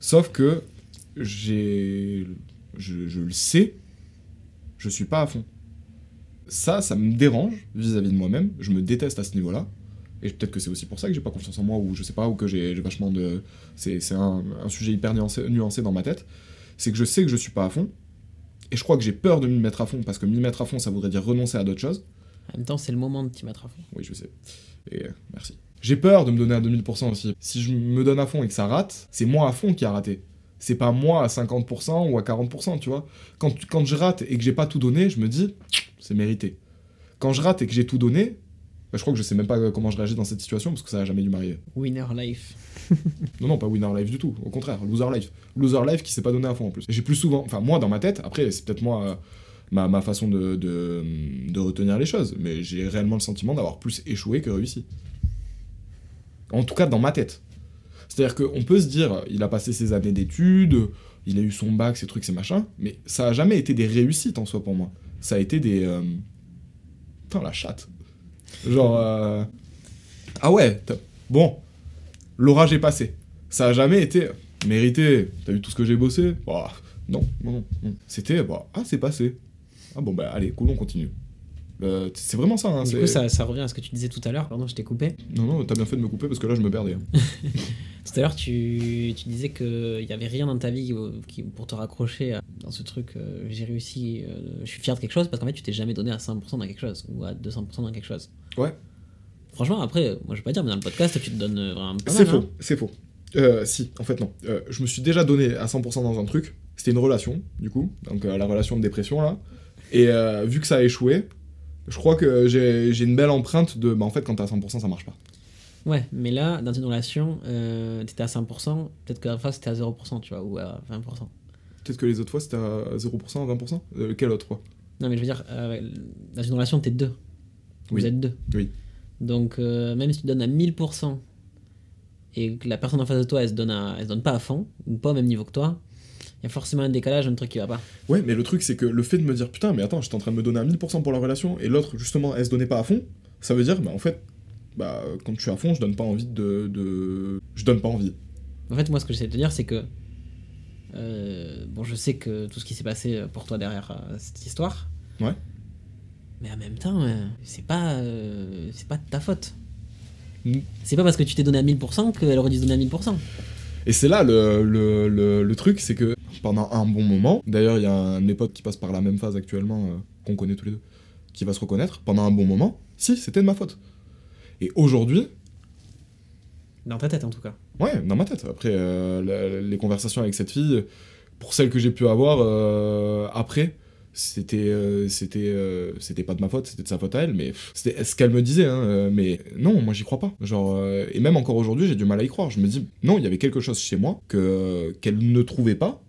A: Sauf que j'ai, je, je le sais je suis pas à fond. Ça, ça me dérange vis-à-vis de moi-même. Je me déteste à ce niveau-là. Et peut-être que c'est aussi pour ça que j'ai pas confiance en moi, ou je sais pas, ou que j'ai vachement de. C'est un, sujet hyper nuancé, nuancé dans ma tête. C'est que je sais que je suis pas à fond. Et je crois que j'ai peur de m'y mettre à fond, parce que m'y mettre à fond, ça voudrait dire renoncer à d'autres choses.
B: En même temps, c'est le moment de t'y mettre à fond.
A: Oui, je sais. Et euh, merci. J'ai peur de me donner à 2000% aussi. Si je me donne à fond et que ça rate, c'est moi à fond qui a raté. C'est pas moi à 50% ou à 40%, tu vois. Quand, quand je rate et que j'ai pas tout donné, je me dis, c'est mérité. Quand je rate et que j'ai tout donné, bah, je crois que je sais même pas comment je réagis dans cette situation parce que ça a jamais dû m'arriver.
B: Winner life.
A: Non, non, pas winner life du tout. Au contraire, loser life. Loser life qui s'est pas donné à fond en plus. J'ai plus souvent, enfin moi dans ma tête, après c'est peut-être moi, euh, ma, façon de, retenir les choses, mais j'ai réellement le sentiment d'avoir plus échoué que réussi. En tout cas dans ma tête. C'est-à-dire qu'on peut se dire, il a passé ses années d'études, il a eu son bac, ses trucs, ses machins, mais ça a jamais été des réussites en soi pour moi. Ça a été des... euh, Putain, la chatte. Genre... euh, Ah ouais, bon, l'orage est passé. Ça a jamais été mérité. T'as vu tout ce que j'ai bossé? Non, non, non. C'était, ah, c'est passé. Ah bon, bah allez, cool, on continue. Euh, c'est vraiment ça. Hein,
B: du
A: c'est-
B: coup, ça, ça revient à ce que tu disais tout à l'heure. Pardon, je t'ai coupé.
A: Non, non, t'as bien fait de me couper parce que là, je me perdais. hein.
B: Tout à l'heure, tu, tu disais qu'il n'y avait rien dans ta vie qui, pour te raccrocher à- dans ce truc. euh, j'ai réussi, euh, je suis fier de quelque chose parce qu'en fait, tu t'es jamais donné à 100% dans quelque chose ou à 200% dans quelque chose.
A: Ouais.
B: Franchement, après, moi je vais pas dire, mais dans le podcast, tu te donnes vraiment pas
A: C'est faux,
B: hein.
A: c'est faux. Si, en fait, non. Je me suis déjà donné à 100% dans un truc. C'était une relation, du coup. Donc, la relation de dépression, là. Et euh, vu que ça a échoué, je crois que j'ai une belle empreinte de. Bah, en fait, quand t'es à 100%, ça marche pas.
B: Ouais, mais là, dans une relation, euh, t'étais à 100%, peut-être que la fois c'était à 0%, tu vois, ou à 20%.
A: Peut-être que les autres fois, c'était à 0%, 20%. Euh, quelle autre fois?
B: Non, mais je veux dire, euh, dans une relation, t'es deux. Vous
A: Oui.
B: êtes deux.
A: Oui.
B: Donc, euh, même si tu donnes à 1000% et que la personne en face de toi, elle se donne, à- elle se donne pas à fond, ou pas au même niveau que toi, il y a forcément un décalage, un truc qui va pas.
A: Ouais, mais le truc, c'est que le fait de me dire putain, mais attends, j'étais en train de me donner à 1000% pour la relation et l'autre, justement, elle se donnait pas à fond, ça veut dire, bah en fait, bah quand je suis à fond, je donne pas envie de. de... Je donne pas envie.
B: En fait, moi, ce que j'essaie de te dire, c'est que. euh, bon, je sais que tout ce qui s'est passé pour toi derrière euh, cette histoire.
A: Ouais.
B: Mais en même temps, euh, c'est pas, c'est pas de ta faute.
A: Mm.
B: C'est pas parce que tu t'es donné à 1000% qu'elle aurait dû se donner à 1000%.
A: Et c'est là le, le, le, le truc, c'est que pendant un bon moment, d'ailleurs, il y a un de mes potes qui passe par la même phase actuellement, euh, qu'on connaît tous les deux, qui va se reconnaître, pendant un bon moment, si, c'était de ma faute. Et aujourd'hui,
B: Dans ta tête, en tout cas.
A: Ouais, dans ma tête. Après, euh, la- les conversations avec cette fille, pour celles que j'ai pu avoir euh, après, c'était euh, c'était euh, c'était pas de ma faute, c'était de sa faute à elle, mais c'était ce qu'elle me disait. Hein, euh, mais non, moi j'y crois pas. Genre, et même encore aujourd'hui, j'ai du mal à y croire. Je me dis, non, il y avait quelque chose chez moi que qu'elle ne trouvait pas.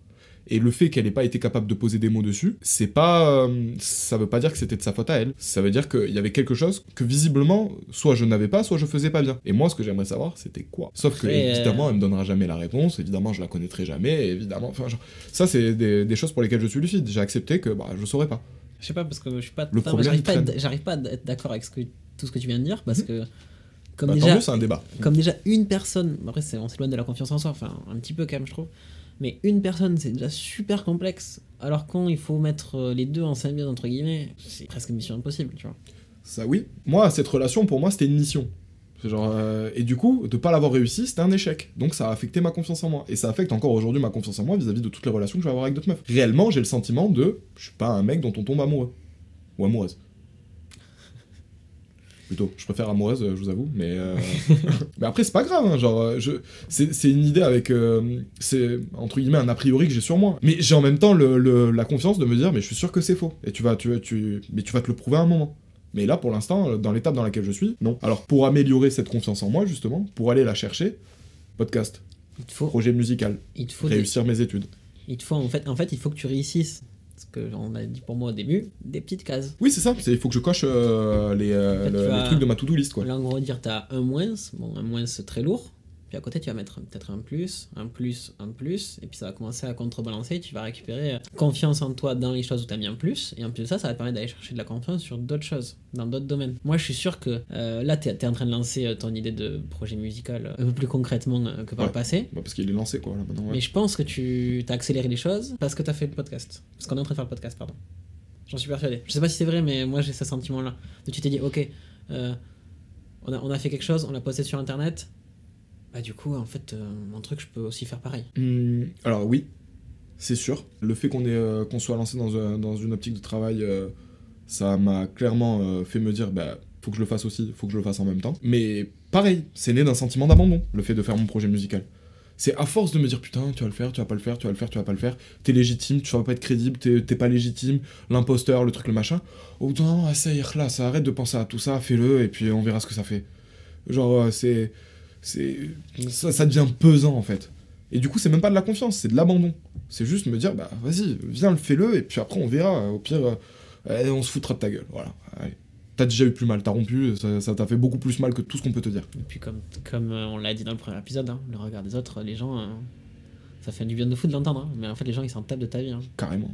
A: Et le fait qu'elle ait pas été capable de poser des mots dessus, c'est pas, euh, ça veut pas dire que c'était de sa faute à elle. Ça veut dire qu'il y avait quelque chose que visiblement, soit je n'avais pas, soit je faisais pas bien. Et moi, ce que j'aimerais savoir, c'était quoi? Sauf que
B: euh,
A: évidemment, elle me donnera jamais la réponse. Évidemment, je la connaîtrai jamais. Évidemment, enfin, genre, ça, c'est des, des choses pour lesquelles je suis lucide. J'ai accepté que bah, je saurais pas.
B: Je sais pas, parce que je suis pas.
A: Le
B: enfin, j'arrive pas, à être-
A: traîne.
B: j'arrive pas à être d'accord avec ce que, tout ce que tu viens de dire, parce que. Comme,
A: Bah,
B: déjà,
A: c'est un débat.
B: comme déjà une personne. Après, on s'éloigne de la confiance en soi, enfin, un petit peu quand même, je trouve. Mais une personne, c'est déjà super complexe. Alors quand il faut mettre euh, les deux en symbiose, entre guillemets, c'est presque mission impossible, tu vois.
A: Ça, oui. Moi, cette relation, pour moi, c'était une mission. Genre, euh, et du coup, de pas l'avoir réussi, c'était un échec. Donc ça a affecté ma confiance en moi. Et ça affecte encore aujourd'hui ma confiance en moi vis-à-vis de toutes les relations que je vais avoir avec d'autres meufs. Réellement, j'ai le sentiment de. Je suis pas un mec dont on tombe amoureux. Ou amoureuse. Plutôt, je préfère amoureuse, euh, je vous avoue, mais. euh, mais après, c'est pas grave, hein, genre, euh, je... c'est une idée avec. euh, c'est, entre guillemets, un a priori que j'ai sur moi. Mais j'ai en même temps le, le- la confiance de me dire, mais je suis sûr que c'est faux. Et tu vas, tu, tu, mais tu vas te le prouver à un moment. Mais là, pour l'instant, dans l'étape dans laquelle je suis, non. Alors, pour améliorer cette confiance en moi, justement, pour aller la chercher, podcast,
B: Il te faut,
A: projet musical,
B: il te faut, des-
A: réussir mes études.
B: il te faut en fait, en fait, il faut que tu réussisses. Ce que on a dit pour moi au début, des petites cases.
A: Oui, c'est ça, il faut que je coche euh, les, euh, le- les trucs de ma to-do list, quoi.
B: Là, en gros, dire, t'as un moins, bon, un moins c'est très lourd. Puis à côté, tu vas mettre peut-être un plus, un plus, un plus, et puis ça va commencer à contrebalancer. Tu vas récupérer euh, confiance en toi dans les choses où tu as mis un plus, et en plus de ça, ça va te permettre d'aller chercher de la confiance sur d'autres choses, dans d'autres domaines. Moi, je suis sûr que euh, là, tu es, en train de lancer euh, ton idée de projet musical un peu plus concrètement que par
A: Ouais.
B: le passé.
A: Bah, parce qu'il est lancé, quoi, là, maintenant. ouais.
B: Mais je pense que tu as accéléré les choses parce que tu as fait le podcast. Parce qu'on est en train de faire le podcast, pardon. J'en suis persuadé. Je sais pas si c'est vrai, mais moi j'ai ce sentiment-là. Tu t'es dit, ok, euh, on, a, on a fait quelque chose, on l'a posté sur internet. Bah, du coup, en fait, euh, mon truc, je peux aussi faire pareil.
A: Hmm, alors oui, c'est sûr. Le fait euh, qu'on soit lancé dans, un- dans une optique de travail, euh, ça m'a clairement euh, fait me dire, bah, faut que je le fasse aussi, faut que je le fasse en même temps. Mais pareil, c'est né d'un sentiment d'abandon, le fait de faire mon projet musical. C'est à force de me dire, putain, tu vas le faire, tu vas pas le faire, tu vas le faire, tu vas pas le faire, t'es légitime, tu vas pas être crédible, t'es pas légitime, l'imposteur, le truc, le machin. Moment, ah, ça y est, là, ça arrête de penser à tout ça, fais-le, et puis on verra ce que ça fait. Genre, euh, c'est. C'est ça, ça devient pesant, en fait. Et du coup, c'est même pas de la confiance, c'est de l'abandon. C'est juste me dire, bah vas-y, viens, le fais-le, et puis après on verra. Au pire, euh, eh, on se foutra de ta gueule. Voilà. Allez. T'as déjà eu plus mal, t'as rompu, ça ça t'a fait beaucoup plus mal que tout ce qu'on peut te dire.
B: Et puis, comme, comme euh, on l'a dit dans le premier épisode, hein, le regard des autres, les gens, euh, ça fait du bien de fou de l'entendre. hein. Mais en fait, les gens, ils s'en tapent de ta vie. hein.
A: Carrément.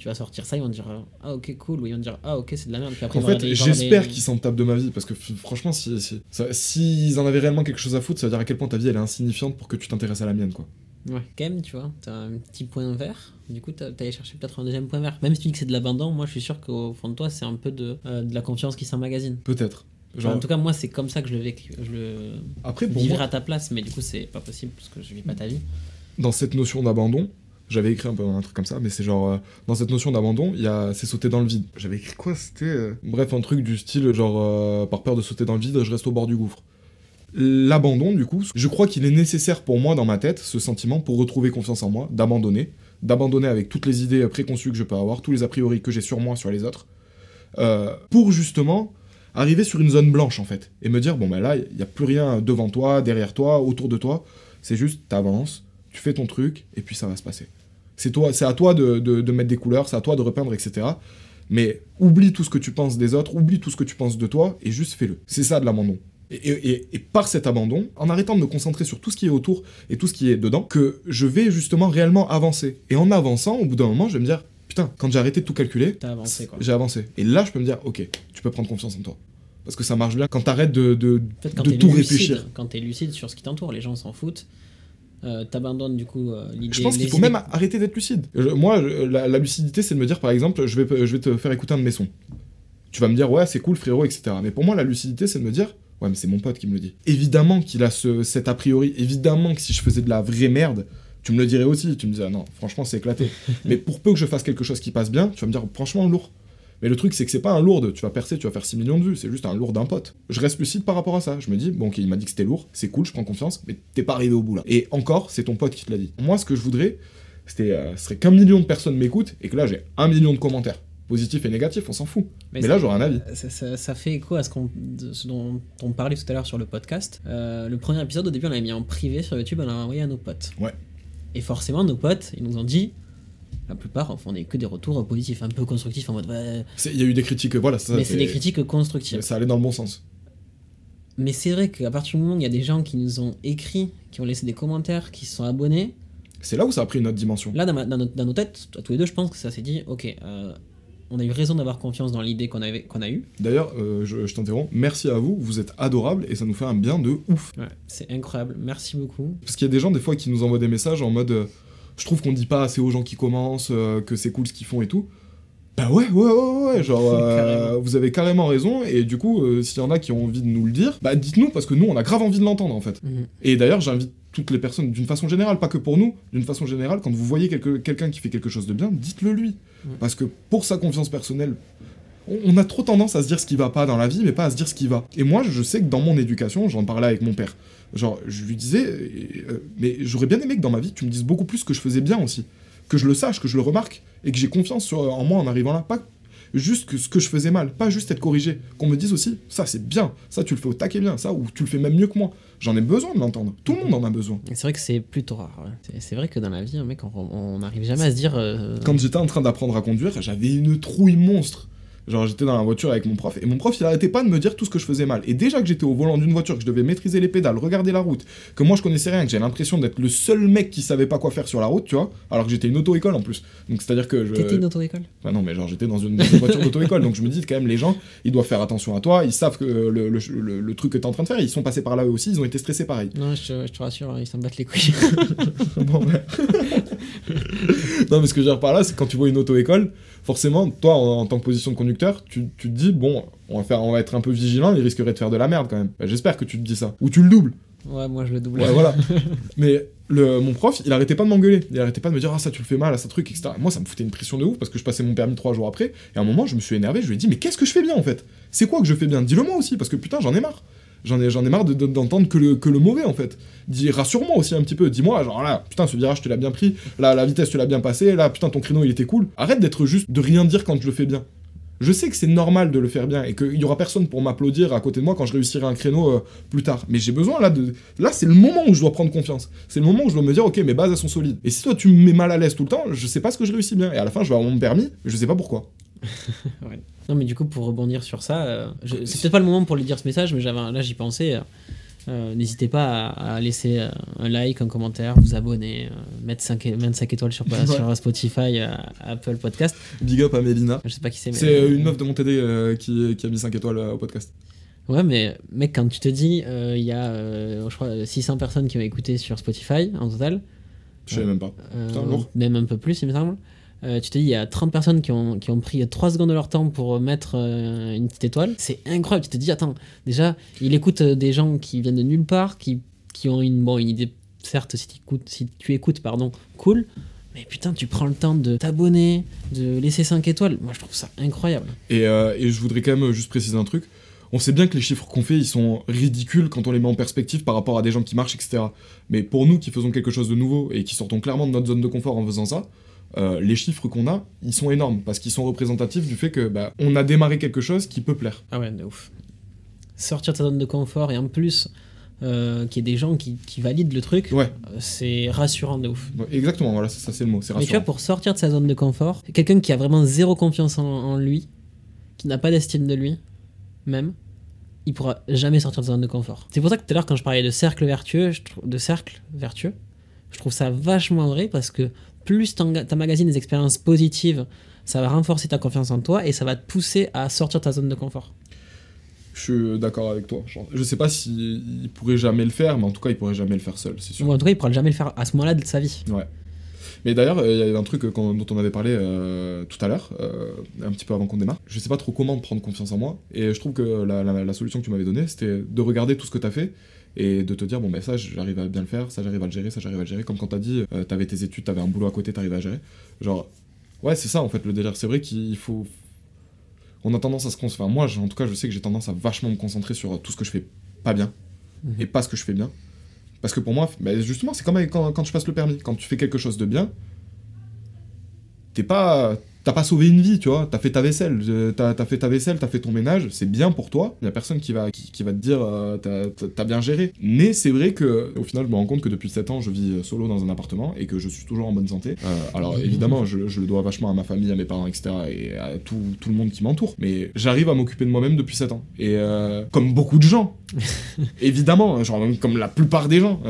B: Tu vas sortir ça, ils vont te dire, euh, ah ok, cool, ou ils vont te dire, ah ok, c'est de la merde. Puis après,
A: En fait, j'espère qu'ils s'en tapent de ma vie, parce que franchement, si, si, ça- s'ils en avaient réellement quelque chose à foutre, ça veut dire à quel point ta vie elle est insignifiante pour que tu t'intéresses à la mienne, quoi.
B: Ouais, quand même, tu vois, t'as un petit point vert, du coup, allé chercher peut-être un deuxième point vert. Même si tu dis que c'est de l'abandon, moi je suis sûr qu'au fond de toi, c'est un peu de, euh, de la confiance qui s'emmagasine.
A: Peut-être.
B: Enfin, en tout cas, moi, c'est comme ça que je le vécu. Je le
A: après, pour
B: vivrai
A: moi,
B: à ta place, mais du coup, c'est pas possible parce que je vis pas ta vie.
A: dans cette notion d'abandon, j'avais écrit un peu un truc comme ça, mais c'est genre, euh, dans cette notion d'abandon, il y a c'est sauter dans le vide. J'avais écrit quoi C'était. euh, Bref, un truc du style, genre, euh, par peur de sauter dans le vide, je reste au bord du gouffre. L'abandon, du coup, je crois qu'il est nécessaire pour moi dans ma tête, ce sentiment, pour retrouver confiance en moi, d'abandonner, d'abandonner avec toutes les idées préconçues que je peux avoir, tous les a priori que j'ai sur moi, sur les autres, euh, pour justement arriver sur une zone blanche en fait, et me dire, bon ben là, il n'y a plus rien devant toi, derrière toi, autour de toi, c'est juste, t'avances, tu fais ton truc, et puis ça va se passer. C'est toi, c'est à toi de, de- de mettre des couleurs, c'est à toi de repeindre, etc. Mais oublie tout ce que tu penses des autres, oublie tout ce que tu penses de toi, et juste fais-le. C'est ça de l'abandon. Et, et- par cet abandon, en arrêtant de me concentrer sur tout ce qui est autour et tout ce qui est dedans, que je vais justement réellement avancer. Et en avançant, au bout d'un moment, je vais me dire, putain, quand j'ai arrêté de tout calculer, j'ai avancé. Et là, je peux me dire, ok, tu peux prendre confiance en toi. Parce que ça marche bien quand t'arrêtes de, de,
B: En fait, quand
A: de
B: t'es
A: tout
B: lucide,
A: réfléchir.
B: quand t'es lucide sur ce qui t'entoure, les gens s'en foutent. Euh, T'abandonnes du coup euh, l'idée.
A: Je pense qu'il faut
B: idées-
A: même arrêter d'être lucide. Je- moi, je- la, la lucidité, c'est de me dire, par exemple, je vais, je vais te faire écouter un de mes sons. Tu vas me dire, ouais, c'est cool, frérot, etc. Mais pour moi, la lucidité, c'est de me dire, ouais, mais c'est mon pote qui me le dit. Évidemment qu'il a ce, cet a priori. Évidemment que si je faisais de la vraie merde, tu me le dirais aussi. Tu me disais, ah non, franchement, c'est éclaté. mais pour peu que je fasse quelque chose qui passe bien, tu vas me dire, franchement, lourd. Mais le truc, c'est que c'est pas un lourd tu vas percer, tu vas faire 6 millions de vues, c'est juste un lourd d'un pote. Je reste lucide par rapport à ça. Je me dis, bon, ok, il m'a dit que c'était lourd, c'est cool, je prends confiance, mais t'es pas arrivé au bout là. Et encore, c'est ton pote qui te l'a dit. Moi, ce que je voudrais, c'était, euh, ce serait qu'un million de personnes m'écoutent et que là, j'ai un million de commentaires. Positifs et négatifs, on s'en fout. Mais, là, j'aurai un avis.
B: Ça, ça- ça fait écho à ce, qu'on- de ce dont on parlait tout à l'heure sur le podcast. Euh, le premier épisode, au début, on l'avait mis en privé sur YouTube, on l'a envoyé à nos potes.
A: Ouais.
B: Et forcément, nos potes, ils nous ont dit, la plupart font des, que des retours positifs, un peu constructifs, en mode, ouais,
A: Il y a eu des critiques, voilà, ça.
B: mais c'est des critiques constructives.
A: Ça allait dans le bon sens.
B: Mais c'est vrai qu'à partir du moment où il y a des gens qui nous ont écrit, qui ont laissé des commentaires, qui se sont abonnés,
A: C'est là où ça a pris une autre dimension.
B: là, dans, ma- dans notre- dans nos têtes, à tous les deux, je pense que ça s'est dit, ok, euh, on a eu raison d'avoir confiance dans l'idée qu'on qu'on a eue.
A: D'ailleurs, euh, je, je t'interromps, merci à vous, vous êtes adorables et ça nous fait un bien de ouf.
B: Ouais, c'est incroyable, merci beaucoup.
A: Parce qu'il y a des gens, des fois, qui nous envoient des messages en mode euh, Je trouve qu'on dit pas assez aux gens qui commencent, euh, que c'est cool ce qu'ils font et tout. Bah ouais, ouais, ouais, ouais, genre, euh, vous avez carrément raison, et du coup, euh, s'il y en a qui ont envie de nous le dire, bah dites-nous, parce que nous, on a grave envie de l'entendre, en fait.
B: Mhm.
A: Et d'ailleurs, j'invite toutes les personnes, d'une façon générale, pas que pour nous, d'une façon générale, quand vous voyez quelque- quelqu'un qui fait quelque chose de bien, dites-le lui. Parce que pour sa confiance personnelle, on, a trop tendance à se dire ce qui va pas dans la vie, mais pas à se dire ce qui va. Et moi, je sais que dans mon éducation, j'en parlais avec mon père. Genre, je lui disais, euh, mais j'aurais bien aimé que dans ma vie, tu me dises beaucoup plus que je faisais bien aussi. Que je le sache, que je le remarque, et que j'ai confiance sur, en moi en arrivant là. Pas juste que ce que je faisais mal, pas juste être corrigé. Qu'on me dise aussi, ça c'est bien, ça tu le fais au taquet bien, ça, ou tu le fais même mieux que moi. J'en ai besoin de l'entendre. Tout le monde en a besoin.
B: C'est vrai que c'est plutôt rare. ouais. C'est- vrai que dans la vie, un mec, on on n'arrive jamais à se dire. euh,
A: Quand j'étais en train d'apprendre à conduire, j'avais une trouille monstre. Genre, j'étais dans la voiture avec mon prof, et mon prof, il arrêtait pas de me dire tout ce que je faisais mal. Et déjà que j'étais au volant d'une voiture, que je devais maîtriser les pédales, regarder la route, que moi je connaissais rien, que j'ai l'impression d'être le seul mec qui savait pas quoi faire sur la route, tu vois, alors que j'étais une auto-école en plus. Donc, c'est-à-dire que je.
B: T'étais une auto-école
A: Bah non, mais genre, j'étais dans une, dans une voiture d'auto-école, donc je me dis quand même, les gens, ils doivent faire attention à toi, ils savent que le, le, le- le truc que t'es en train de faire, ils sont passés par là eux aussi, ils ont été stressés pareil.
B: Non, je te, je te rassure, ils s'en battent les couilles.
A: Bon, non, mais ce que je veux dire par là, c'est que quand tu vois une auto-école, forcément, toi, en, en tant que position de conducteur, tu, tu te dis, bon, on va, faire, on va être un peu vigilant, il risquerait de faire de la merde quand même. Bah, J'espère que tu te dis ça. Ou tu le doubles.
B: ouais, moi je le double.
A: Ouais, voilà. mais le, mon prof, il arrêtait pas de m'engueuler. Il arrêtait pas de me dire, ah, ça tu le fais mal, ah, ça truc, etc. Moi, ça me foutait une pression de ouf parce que je passais mon permis trois jours après. Et à un moment, je me suis énervé, je lui ai dit, mais qu'est-ce que je fais bien en fait? C'est quoi que je fais bien? Dis-le moi aussi, parce que putain, j'en ai marre. J'en ai, j'en ai marre de- de- d'entendre que le, que le mauvais en fait. Dis, rassure-moi aussi un petit peu. Dis-moi, genre là, putain, ce virage, tu l'as bien pris. Là, la vitesse, tu l'as bien passé. Là, putain, ton créneau, il était cool. Arrête d'être juste de rien dire quand je le fais bien. Je sais que c'est normal de le faire bien et qu'il y aura personne pour m'applaudir à côté de moi quand je réussirai un créneau euh, plus tard. Mais j'ai besoin là de. Là, c'est le moment où je dois prendre confiance. C'est le moment où je dois me dire, ok, mes bases elles sont solides. Et si toi tu me mets mal à l'aise tout le temps, je sais pas ce que je réussis bien. Et à la fin, je vais avoir mon permis, mais je sais pas pourquoi.
B: Non, mais du coup, pour rebondir sur ça, euh, je- c'est peut-être pas le moment pour lui dire ce message, mais j'avais, là j'y pensais. euh, euh, N'hésitez pas à, à laisser euh, un like, un commentaire, vous abonner, euh, mettre 5, 25 étoiles sur,
A: Ouais.
B: sur Spotify, euh, Apple Podcast.
A: Big up à Mélina.
B: Je sais pas qui c'est, mais.
A: C'est euh, une meuf de mon TD euh, qui, qui a mis 5 étoiles euh, au podcast.
B: Ouais, mais mec, quand tu te dis, euh, il y a, euh, je crois, 600 personnes qui ont écouté sur Spotify en total,
A: Je savais même pas.
B: euh,
A: Putain, lourd.
B: même un peu plus, il me semble. Euh, tu te dis, il y a 30 personnes qui ont, pris 3 secondes de leur temps pour mettre euh, une petite étoile. C'est incroyable. Tu te dis, attends, déjà, il écoute euh, des gens qui viennent de nulle part, qui, ont une, bon, idée, certes, si tu écoutes, si tu écoutes pardon, cool. Mais putain, tu prends le temps de t'abonner, de laisser 5 étoiles. Moi, je trouve ça incroyable.
A: Et, et je voudrais quand même juste préciser un truc. On sait bien que les chiffres qu'on fait, ils sont ridicules quand on les met en perspective par rapport à des gens qui marchent, etc. Mais pour nous qui faisons quelque chose de nouveau et qui sortons clairement de notre zone de confort en faisant ça, euh, les chiffres qu'on a, ils sont énormes parce qu'ils sont représentatifs du fait que bah, on a démarré quelque chose qui peut plaire.
B: Ah ouais, de ouf. Sortir de sa zone de confort et en plus, euh, qu'il y ait des gens qui, qui valident le truc,
A: Ouais,
B: euh, c'est rassurant de ouf.
A: ouais, exactement, voilà, ça, ça, c'est le mot, c'est
B: Mais tu vois,
A: rassurant.
B: pour sortir de sa zone de confort, quelqu'un qui a vraiment zéro confiance en, en lui, qui n'a pas d'estime de lui, même, il pourra jamais sortir de sa zone de confort. C'est pour ça que tout à l'heure, quand je parlais de cercle vertueux, je de cercle vertueux, je trouve ça vachement vrai parce que plus t'emmagasines des expériences positives, ça va renforcer ta confiance en toi et ça va te pousser à sortir de ta zone de confort.
A: Je suis d'accord avec toi. Je sais pas s'il pourrait jamais le faire, mais en tout cas, il pourrait jamais le faire seul, c'est sûr.
B: Ou en tout cas, il pourra jamais le faire à ce moment-là de sa vie.
A: Ouais. Mais d'ailleurs, euh, il y a un truc euh, dont on avait parlé euh, tout à l'heure, euh, un petit peu avant qu'on démarre. Je sais pas trop comment prendre confiance en moi, et je trouve que la, la- la solution que tu m'avais donnée, c'était de regarder tout ce que tu as fait et de te dire, bon, ben ça, j'arrive à bien le faire, ça, j'arrive à le gérer, ça, j'arrive à le gérer. Comme quand t'as dit, euh, t'avais tes études, t'avais un boulot à côté, t'arrivais à gérer. Genre, ouais, c'est ça en fait le délire. C'est vrai qu'il faut. On a tendance à se concentrer. Enfin, moi, en tout cas, je sais que j'ai tendance à vachement me concentrer sur tout ce que je fais pas bien
B: Mhm.
A: et pas ce que je fais bien. Parce que pour moi, bah, justement, c'est comme avec- quand, quand tu passes le permis. Quand tu fais quelque chose de bien, t'es pas. T'as pas sauvé une vie, tu vois. T'as fait ta vaisselle, euh, t'as as fait ta vaisselle, t'as fait ton ménage, c'est bien pour toi. Y a personne qui va, qui, qui va te dire euh, t'as- bien géré. Mais c'est vrai que, au final, je me rends compte que depuis 7 ans, je vis solo dans un appartement et que je suis toujours en bonne santé. Euh, alors évidemment, je, je le dois vachement à ma famille, à mes parents, etc. et à tout, tout le monde qui m'entoure. Mais j'arrive à m'occuper de moi-même depuis 7 ans. Et euh, comme beaucoup de gens, évidemment, genre même comme la plupart des gens,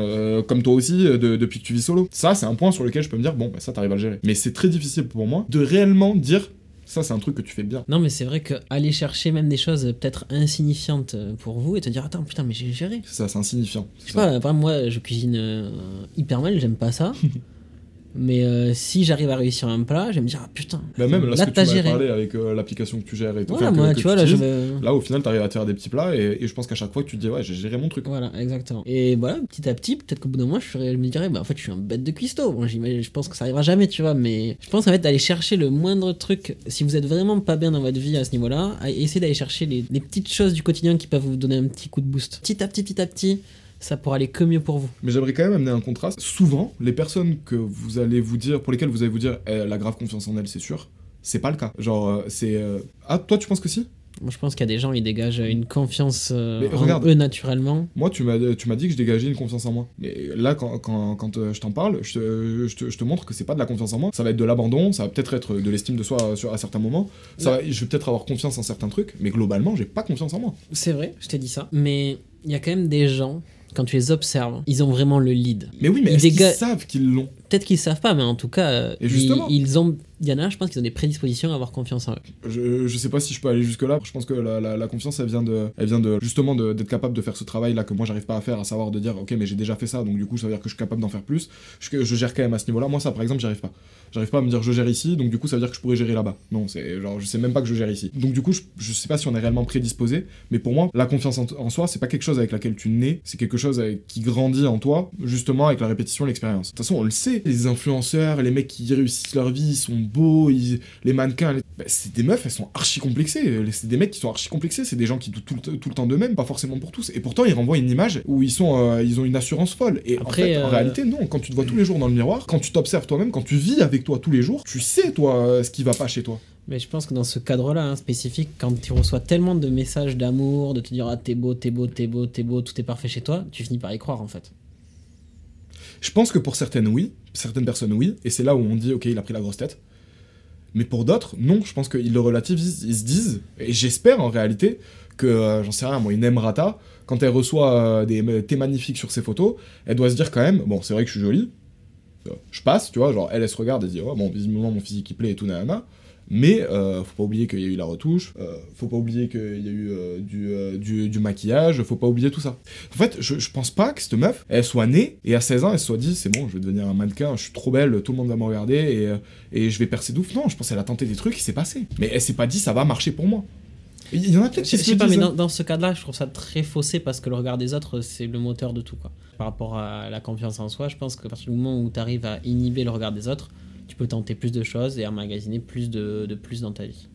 A: comme toi aussi, de- depuis que tu vis solo. Ça, c'est un point sur lequel je peux me dire, bon, bah, ça, t'arrives à le gérer. Mais c'est très difficile pour moi de réellement dire, ça, c'est un truc que tu fais bien.
B: Non, mais c'est vrai que aller chercher même des choses peut-être insignifiantes pour vous et te dire attends putain mais j'ai géré.
A: C'est ça, c'est insignifiant.
B: Je sais pas, vraiment moi je cuisine euh, hyper mal, j'aime pas ça. mais euh, si j'arrive à réussir un plat, je vais me dire ah putain.
A: Bah, même là, ce que tu m'avais
B: géré.
A: parlé avec euh, l'application que tu gères et tout.
B: Voilà,
A: enfin, que-
B: moi
A: que
B: tu vois là je
A: utilises,
B: vais.
A: Là, au final, t'arrives à te faire des petits plats et, et je pense qu'à chaque fois, tu te dis, ouais, j'ai géré mon truc.
B: Voilà, exactement. Et voilà, petit à petit, peut-être qu'au bout d'un mois, je, me dirais, bah en fait, je suis un bête de cuistot. Bon, je pense que ça arrivera jamais, tu vois, mais je pense en fait d'aller chercher le moindre truc. Si vous êtes vraiment pas bien dans votre vie à ce niveau-là, essayez d'aller chercher les, les petites choses du quotidien qui peuvent vous donner un petit coup de boost. Petit à petit, petit à petit, ça pourra aller que mieux pour vous.
A: Mais j'aimerais quand même amener un contraste. Souvent, les personnes que vous allez vous dire, pour lesquelles vous allez vous dire, Eh, la grave confiance en elle, c'est sûr, c'est pas le cas. Genre, euh, c'est. euh, Ah, toi, tu penses que si?
B: Moi, je pense qu'il y a des gens, ils dégagent une confiance euh,
A: Mais
B: en
A: regarde.
B: eux naturellement.
A: Moi, tu m'as, dit que je dégageais une confiance en moi. Mais là, quand, quand, quand je t'en parle, je te, je, te, je te montre que c'est pas de la confiance en moi. Ça va être de l'abandon, ça va peut-être être de l'estime de soi à certains moments. Ça va- je vais peut-être avoir confiance en certains trucs, mais globalement, j'ai pas confiance en moi.
B: C'est vrai, je t'ai dit ça. Mais il y a quand même des gens, quand tu les observes, ils ont vraiment le lead.
A: Mais oui, mais
B: Ils
A: est-ce qu'ils
B: déga-
A: savent qu'ils l'ont?
B: Peut-être qu'ils savent pas, mais en tout cas, euh, ils, ont. Il y en a, je pense qu'ils ont des prédispositions à avoir confiance en eux.
A: je, je sais pas si je peux aller jusque là. Je pense que la, la- la confiance, elle vient de, elle vient de justement d'être capable de faire ce travail là que moi j'arrive pas à faire, à savoir de dire ok mais j'ai déjà fait ça, donc du coup ça veut dire que je suis capable d'en faire plus. Je, je gère quand même à ce niveau-là. Moi ça par exemple j'y arrive pas. J'arrive pas à me dire je gère ici, donc du coup ça veut dire que je pourrais gérer là-bas. Non, c'est genre je sais même pas que je gère ici. Donc du coup je, je sais pas si on est réellement prédisposé, mais pour moi la confiance en, en soi c'est pas quelque chose avec laquelle tu nais, c'est quelque chose avec- qui grandit en toi justement avec la répétition, l'expérience. De toute façon on le sait, les influenceurs, les mecs qui réussissent leur vie, ils sont beaux, ils- les mannequins, les- bah, c'est des meufs, elles sont archi complexées. C'est des mecs qui sont archi complexés, c'est des gens qui doutent tout, le, tout le temps d'eux-mêmes, pas forcément pour tous. Et pourtant, ils renvoient une image où ils sont, euh, ils ont une assurance folle. Et
B: Après,
A: en fait, en
B: euh,
A: réalité, non. Quand tu te vois tous les jours dans le miroir, quand tu t'observes toi-même, quand tu vis avec toi tous les jours, tu sais toi euh, ce qui va pas chez toi.
B: Mais je pense que dans ce cadre-là, hein, spécifique, quand tu reçois tellement de messages d'amour, de te dire ah t'es beau, t'es beau, t'es beau, t'es beau, tout est parfait chez toi, tu finis par y croire en fait.
A: Je pense que pour certaines, oui. Certaines personnes, oui. Et c'est là où on dit, ok, il a pris la grosse tête. Mais pour d'autres, non. Je pense qu'ils le relativisent. Ils se disent, et j'espère en réalité, que, euh, j'en sais rien, moi, une Emrata, quand elle reçoit euh, des thés magnifiques sur ses photos, elle doit se dire quand même, bon, c'est vrai que je suis jolie. Euh, Je passe, tu vois, genre, elle, elle se regarde et se dit, oh, bon, visiblement, mon physique, il plaît et tout, nanana. Mais euh, faut pas oublier qu'il y a eu la retouche, euh, faut pas oublier qu'il y a eu euh, du, euh, du, du maquillage, faut pas oublier tout ça. En fait, je, je pense pas que cette meuf, elle soit née et à 16 ans, elle se soit dit c'est bon, je vais devenir un mannequin, je suis trop belle, tout le monde va me regarder et, euh, et je vais percer d'ouf. Non, je pense qu'elle a tenté des trucs, il s'est passé. Mais elle s'est pas dit ça va marcher pour moi. Il y en a peut-être qui
B: je
A: se
B: sais pas, mais dans, dans ce cas-là, je trouve ça très faussé parce que le regard des autres, c'est le moteur de tout. Quoi. Par rapport à la confiance en soi, je pense qu'à partir du moment où tu arrives à inhiber le regard des autres, tu peux tenter plus de choses et emmagasiner plus de, de plus dans ta vie.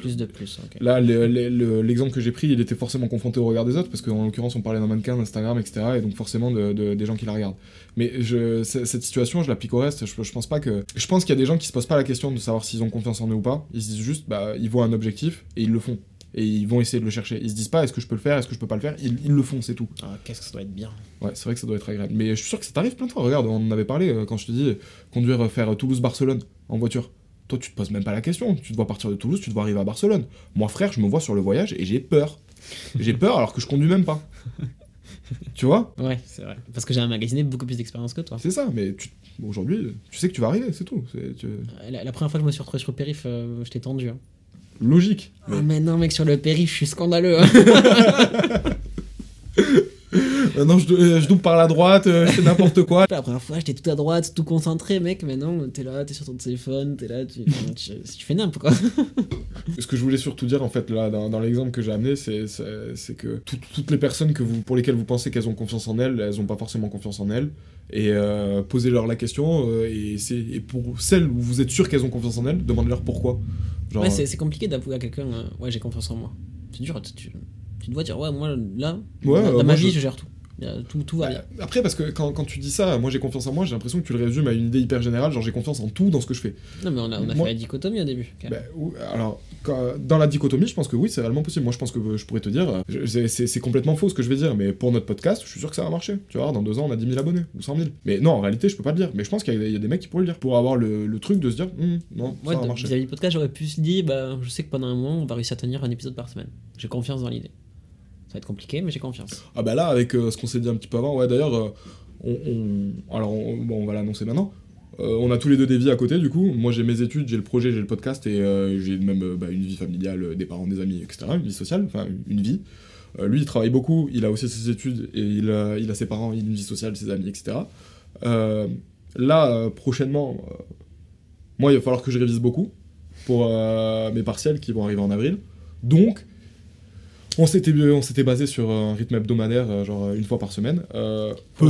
B: Plus de plus.
A: Là, le- le- le- l'exemple que j'ai pris, il était forcément confronté au regard des autres, parce qu'en l'occurrence, on parlait d'un mannequin, d'Instagram, etc., et donc forcément de, de- des gens qui la regardent. Mais je, cette situation, je l'applique au reste. Je, je pense pas que. Je pense qu'il y a des gens qui se posent pas la question de savoir s'ils ont confiance en eux ou pas. Ils se disent juste, bah, ils voient un objectif et ils le font. Et ils vont essayer de le chercher. Ils se disent pas, est-ce que je peux le faire, est-ce que je peux pas le faire? Ils, ils le font, c'est tout.
B: Ah, Qu'est-ce que ça doit être bien.
A: Ouais, c'est vrai que ça doit être agréable. Mais je suis sûr que ça t'arrive plein de fois. Regarde, on en avait parlé euh, quand je te dis euh, conduire, euh, faire euh, Toulouse-Barcelone en voiture. Toi, tu te poses même pas la question. Tu dois partir de Toulouse, tu dois arriver à Barcelone. Moi, frère, je me vois sur le voyage et j'ai peur. J'ai peur alors que je conduis même pas. tu vois?
B: Ouais, c'est vrai. Parce que j'ai emmagasiné beaucoup plus d'expérience que toi.
A: C'est ça, mais tu- aujourd'hui, tu sais que tu vas arriver, c'est tout. Tu-
B: La, la première fois que je me suis retrouvé sur le périph, euh, j'étais tendu. hein.
A: Logique.
B: Ah, mais non, mec, sur le périph, je suis scandaleux. hein.
A: Maintenant, je, dou- euh, je double par la droite, euh, je fais n'importe quoi.
B: La première fois, j'étais tout à droite, tout concentré, mec. Maintenant, t'es là, t'es sur ton téléphone, t'es là, tu, tu, tu fais n'importe quoi.
A: Ce que je voulais surtout dire, en fait, là, dans, dans l'exemple que j'ai amené, c'est, que tout- toutes les personnes que vous, pour lesquelles vous pensez qu'elles ont confiance en elles, elles ont pas forcément confiance en elles. Et euh, posez-leur la question, euh, et, pour celles où vous êtes sûr qu'elles ont confiance en elles, demandez-leur pourquoi. Genre,
B: Ouais, c'est compliqué d'avouer à quelqu'un, euh, ouais, j'ai confiance en moi. C'est dur, tu, tu, dois dire, ouais, moi, là,
A: Ouais,
B: dans,
A: euh,
B: ma
A: moi,
B: vie,
A: je-
B: je gère tout. Tout, tout va bien.
A: Euh, Après, parce que quand, quand tu dis ça, moi j'ai confiance en moi, j'ai l'impression que tu le résumes à une idée hyper générale, genre j'ai confiance en tout dans ce que je fais.
B: Non, mais on a, on a
A: moi-
B: fait la dichotomie au début. quand même.
A: Bah, alors, quand- dans la dichotomie, je pense que oui, c'est réellement possible. Moi, je pense que euh, je pourrais te dire, euh, c'est- complètement faux ce que je vais dire, mais pour notre podcast, je suis sûr que ça va marcher. Tu vois, dans deux ans, on a 10 000 abonnés ou 100 000. Mais non, en réalité, je peux pas le dire. Mais je pense qu'il y, a- il y a des mecs qui pourraient le dire pour avoir le, le truc de se dire, Hum, non,
B: Moi,
A: ça va marcher.
B: vis-à-vis podcast, j'aurais pu se dire, bah, je sais que pendant un moment, on va réussir à tenir un épisode par semaine. J'ai confiance dans l'idée. Ça va être compliqué, mais j'ai confiance.
A: Ah bah là, avec euh, ce qu'on s'est dit un petit peu avant, ouais, d'ailleurs, euh, on, alors on, bon, on va l'annoncer maintenant. Euh, on a tous les deux des vies à côté, du coup. Moi, j'ai mes études, j'ai le projet, j'ai le podcast, et j'ai même bah, une vie familiale, des parents, des amis, etc. Une vie sociale, enfin, une vie. Lui, il travaille beaucoup, il a aussi ses études, et il a, il a ses parents, il a une vie sociale, ses amis, etc. Là, prochainement, moi, il va falloir que je révise beaucoup pour mes partiels qui vont arriver en avril. Donc, on s'était, on s'était basé sur un rythme hebdomadaire, euh, genre euh, une fois par semaine. Euh,
B: Pour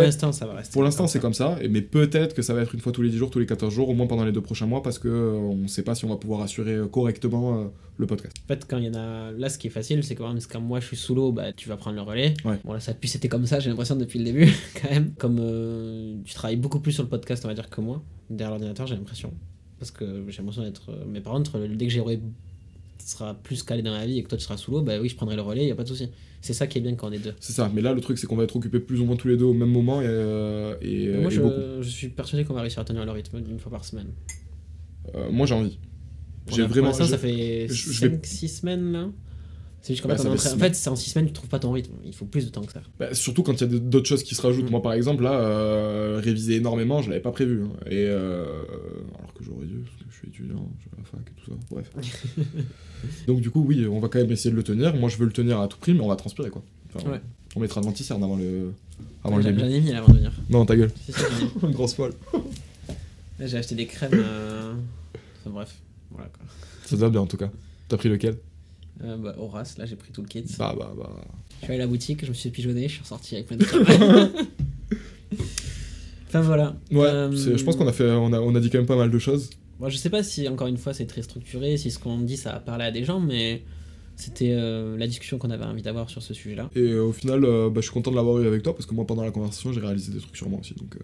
B: l'instant, ça va rester.
A: pour l'instant, c'est comme ça, mais peut-être que ça va être une fois tous les 10 jours, tous les 14 jours, au moins pendant les deux prochains mois, parce que euh, on ne sait pas si on va pouvoir assurer correctement euh, le podcast.
B: En fait, quand il y en a. Là, ce qui est facile, c'est quand même quand moi je suis sous l'eau, bah, tu vas prendre le relais.
A: Ouais.
B: Bon, là, ça a pu c'était comme ça, j'ai l'impression depuis le début, quand même. Comme tu travailles beaucoup plus sur le podcast, on va dire, que moi, derrière l'ordinateur, j'ai l'impression. Parce que j'ai l'impression d'être. Mais par contre, dès que j'aurai seras plus calé dans la vie et que toi tu seras sous l'eau, bah oui, je prendrai le relais, y a pas de souci. C'est ça qui est bien quand on est deux.
A: C'est ça, mais là le truc c'est qu'on va être occupés plus ou moins tous les deux au même moment et, euh, et,
B: Moi,
A: et
B: je,
A: beaucoup.
B: je suis persuadé qu'on va réussir à tenir le rythme d'une fois par semaine.
A: Euh, moi j'ai envie. J'ai vraiment. je-
B: ça fait
A: je- je vais-
B: 5-6 semaines là. C'est juste qu'en
A: Bah,
B: fait,
A: ça
B: on est en
A: fait
B: en c'est en 6 semaines, tu trouves pas ton rythme. Il faut plus de temps que ça.
A: Bah, surtout quand il y a d'autres choses qui se rajoutent.
B: Mm.
A: Moi par exemple là, euh, réviser énormément, je l'avais pas prévu. hein. Et euh, alors que j'aurais dû, parce que je suis étudiant, je vais à la fac et tout ça. Bref. Donc du coup oui, on va quand même essayer de le tenir. Moi je veux le tenir à tout prix, mais on va transpirer quoi. Enfin,
B: Ouais.
A: On mettra de l'anticerne avant le, avant le
B: J'en
A: début.
B: j'en ai mis là avant de venir.
A: Non ta gueule.
B: J'en ai mis.
A: Grosse folle.
B: J'ai acheté des crèmes. euh, Enfin bref, voilà quoi.
A: Ça te va bien en tout cas. T'as pris lequel?
B: Euh, bah, Horace, là j'ai pris tout le kit.
A: Bah bah bah.
B: Je suis allé à la boutique, je me suis pigeonné, je suis ressorti avec plein de enfin voilà.
A: Ouais,
B: Euh,
A: je pense qu'on a fait, on a, on a dit quand même pas mal de choses.
B: Moi, je sais pas si, encore une fois, c'est très structuré, si ce qu'on dit, ça a parlé à des gens, mais c'était euh, la discussion qu'on avait envie d'avoir sur ce sujet-là.
A: Et euh, au final, bah, je suis content de l'avoir eu avec toi parce que moi pendant la conversation, j'ai réalisé des trucs sur moi aussi. Donc,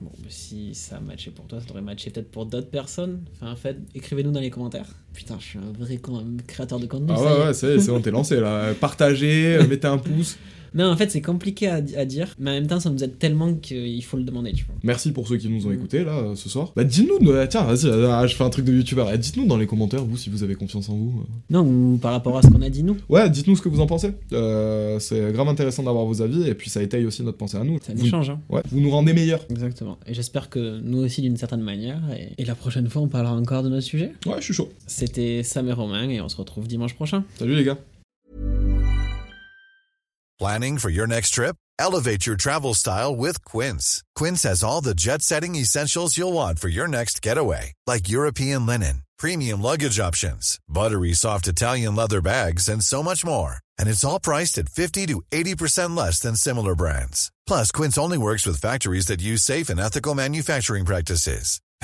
B: Bon, si ça a matché pour toi, ça devrait matcher peut-être pour d'autres personnes. Enfin, en fait, écrivez-nous dans les commentaires. Putain, je suis un vrai créateur de contenu.
A: Ah
B: est.
A: ouais, ouais, c'est bon, t'es lancé là. Partagez, euh, mettez un pouce.
B: Non, en fait, c'est compliqué à, à dire, mais en même temps, ça nous aide tellement qu'il faut le demander, tu vois.
A: Merci pour ceux qui nous ont
B: Mm.
A: écoutés là euh, ce soir. Bah dites-nous, euh, tiens, vas-y, euh, je fais un truc de youtubeur. Eh, dites-nous dans les commentaires, vous, si vous avez confiance en vous. euh.
B: Non, ou par rapport à ce qu'on a dit, nous.
A: Ouais, dites-nous ce que vous en pensez. Euh, c'est grave intéressant d'avoir vos avis et puis ça étaye aussi notre pensée à nous.
B: Ça
A: vous,
B: nous change, hein.
A: ouais, vous nous rendez meilleurs.
B: Exactement. Et j'espère que nous aussi, d'une certaine manière. Et, et la prochaine fois, on parlera encore de notre sujet.
A: Ouais, je suis chaud.
B: C'était Sam et Romain, et on se retrouve dimanche prochain.
A: Salut les gars.
F: Planning for your next trip? Elevate your travel style with Quince. Quince has all the jet setting essentials you'll want for your next getaway, like European linen, premium luggage options, buttery soft Italian leather bags, and so much more. And it's all priced at 50 to 80% less than similar brands. Plus, Quince only works with factories that use safe and ethical manufacturing practices.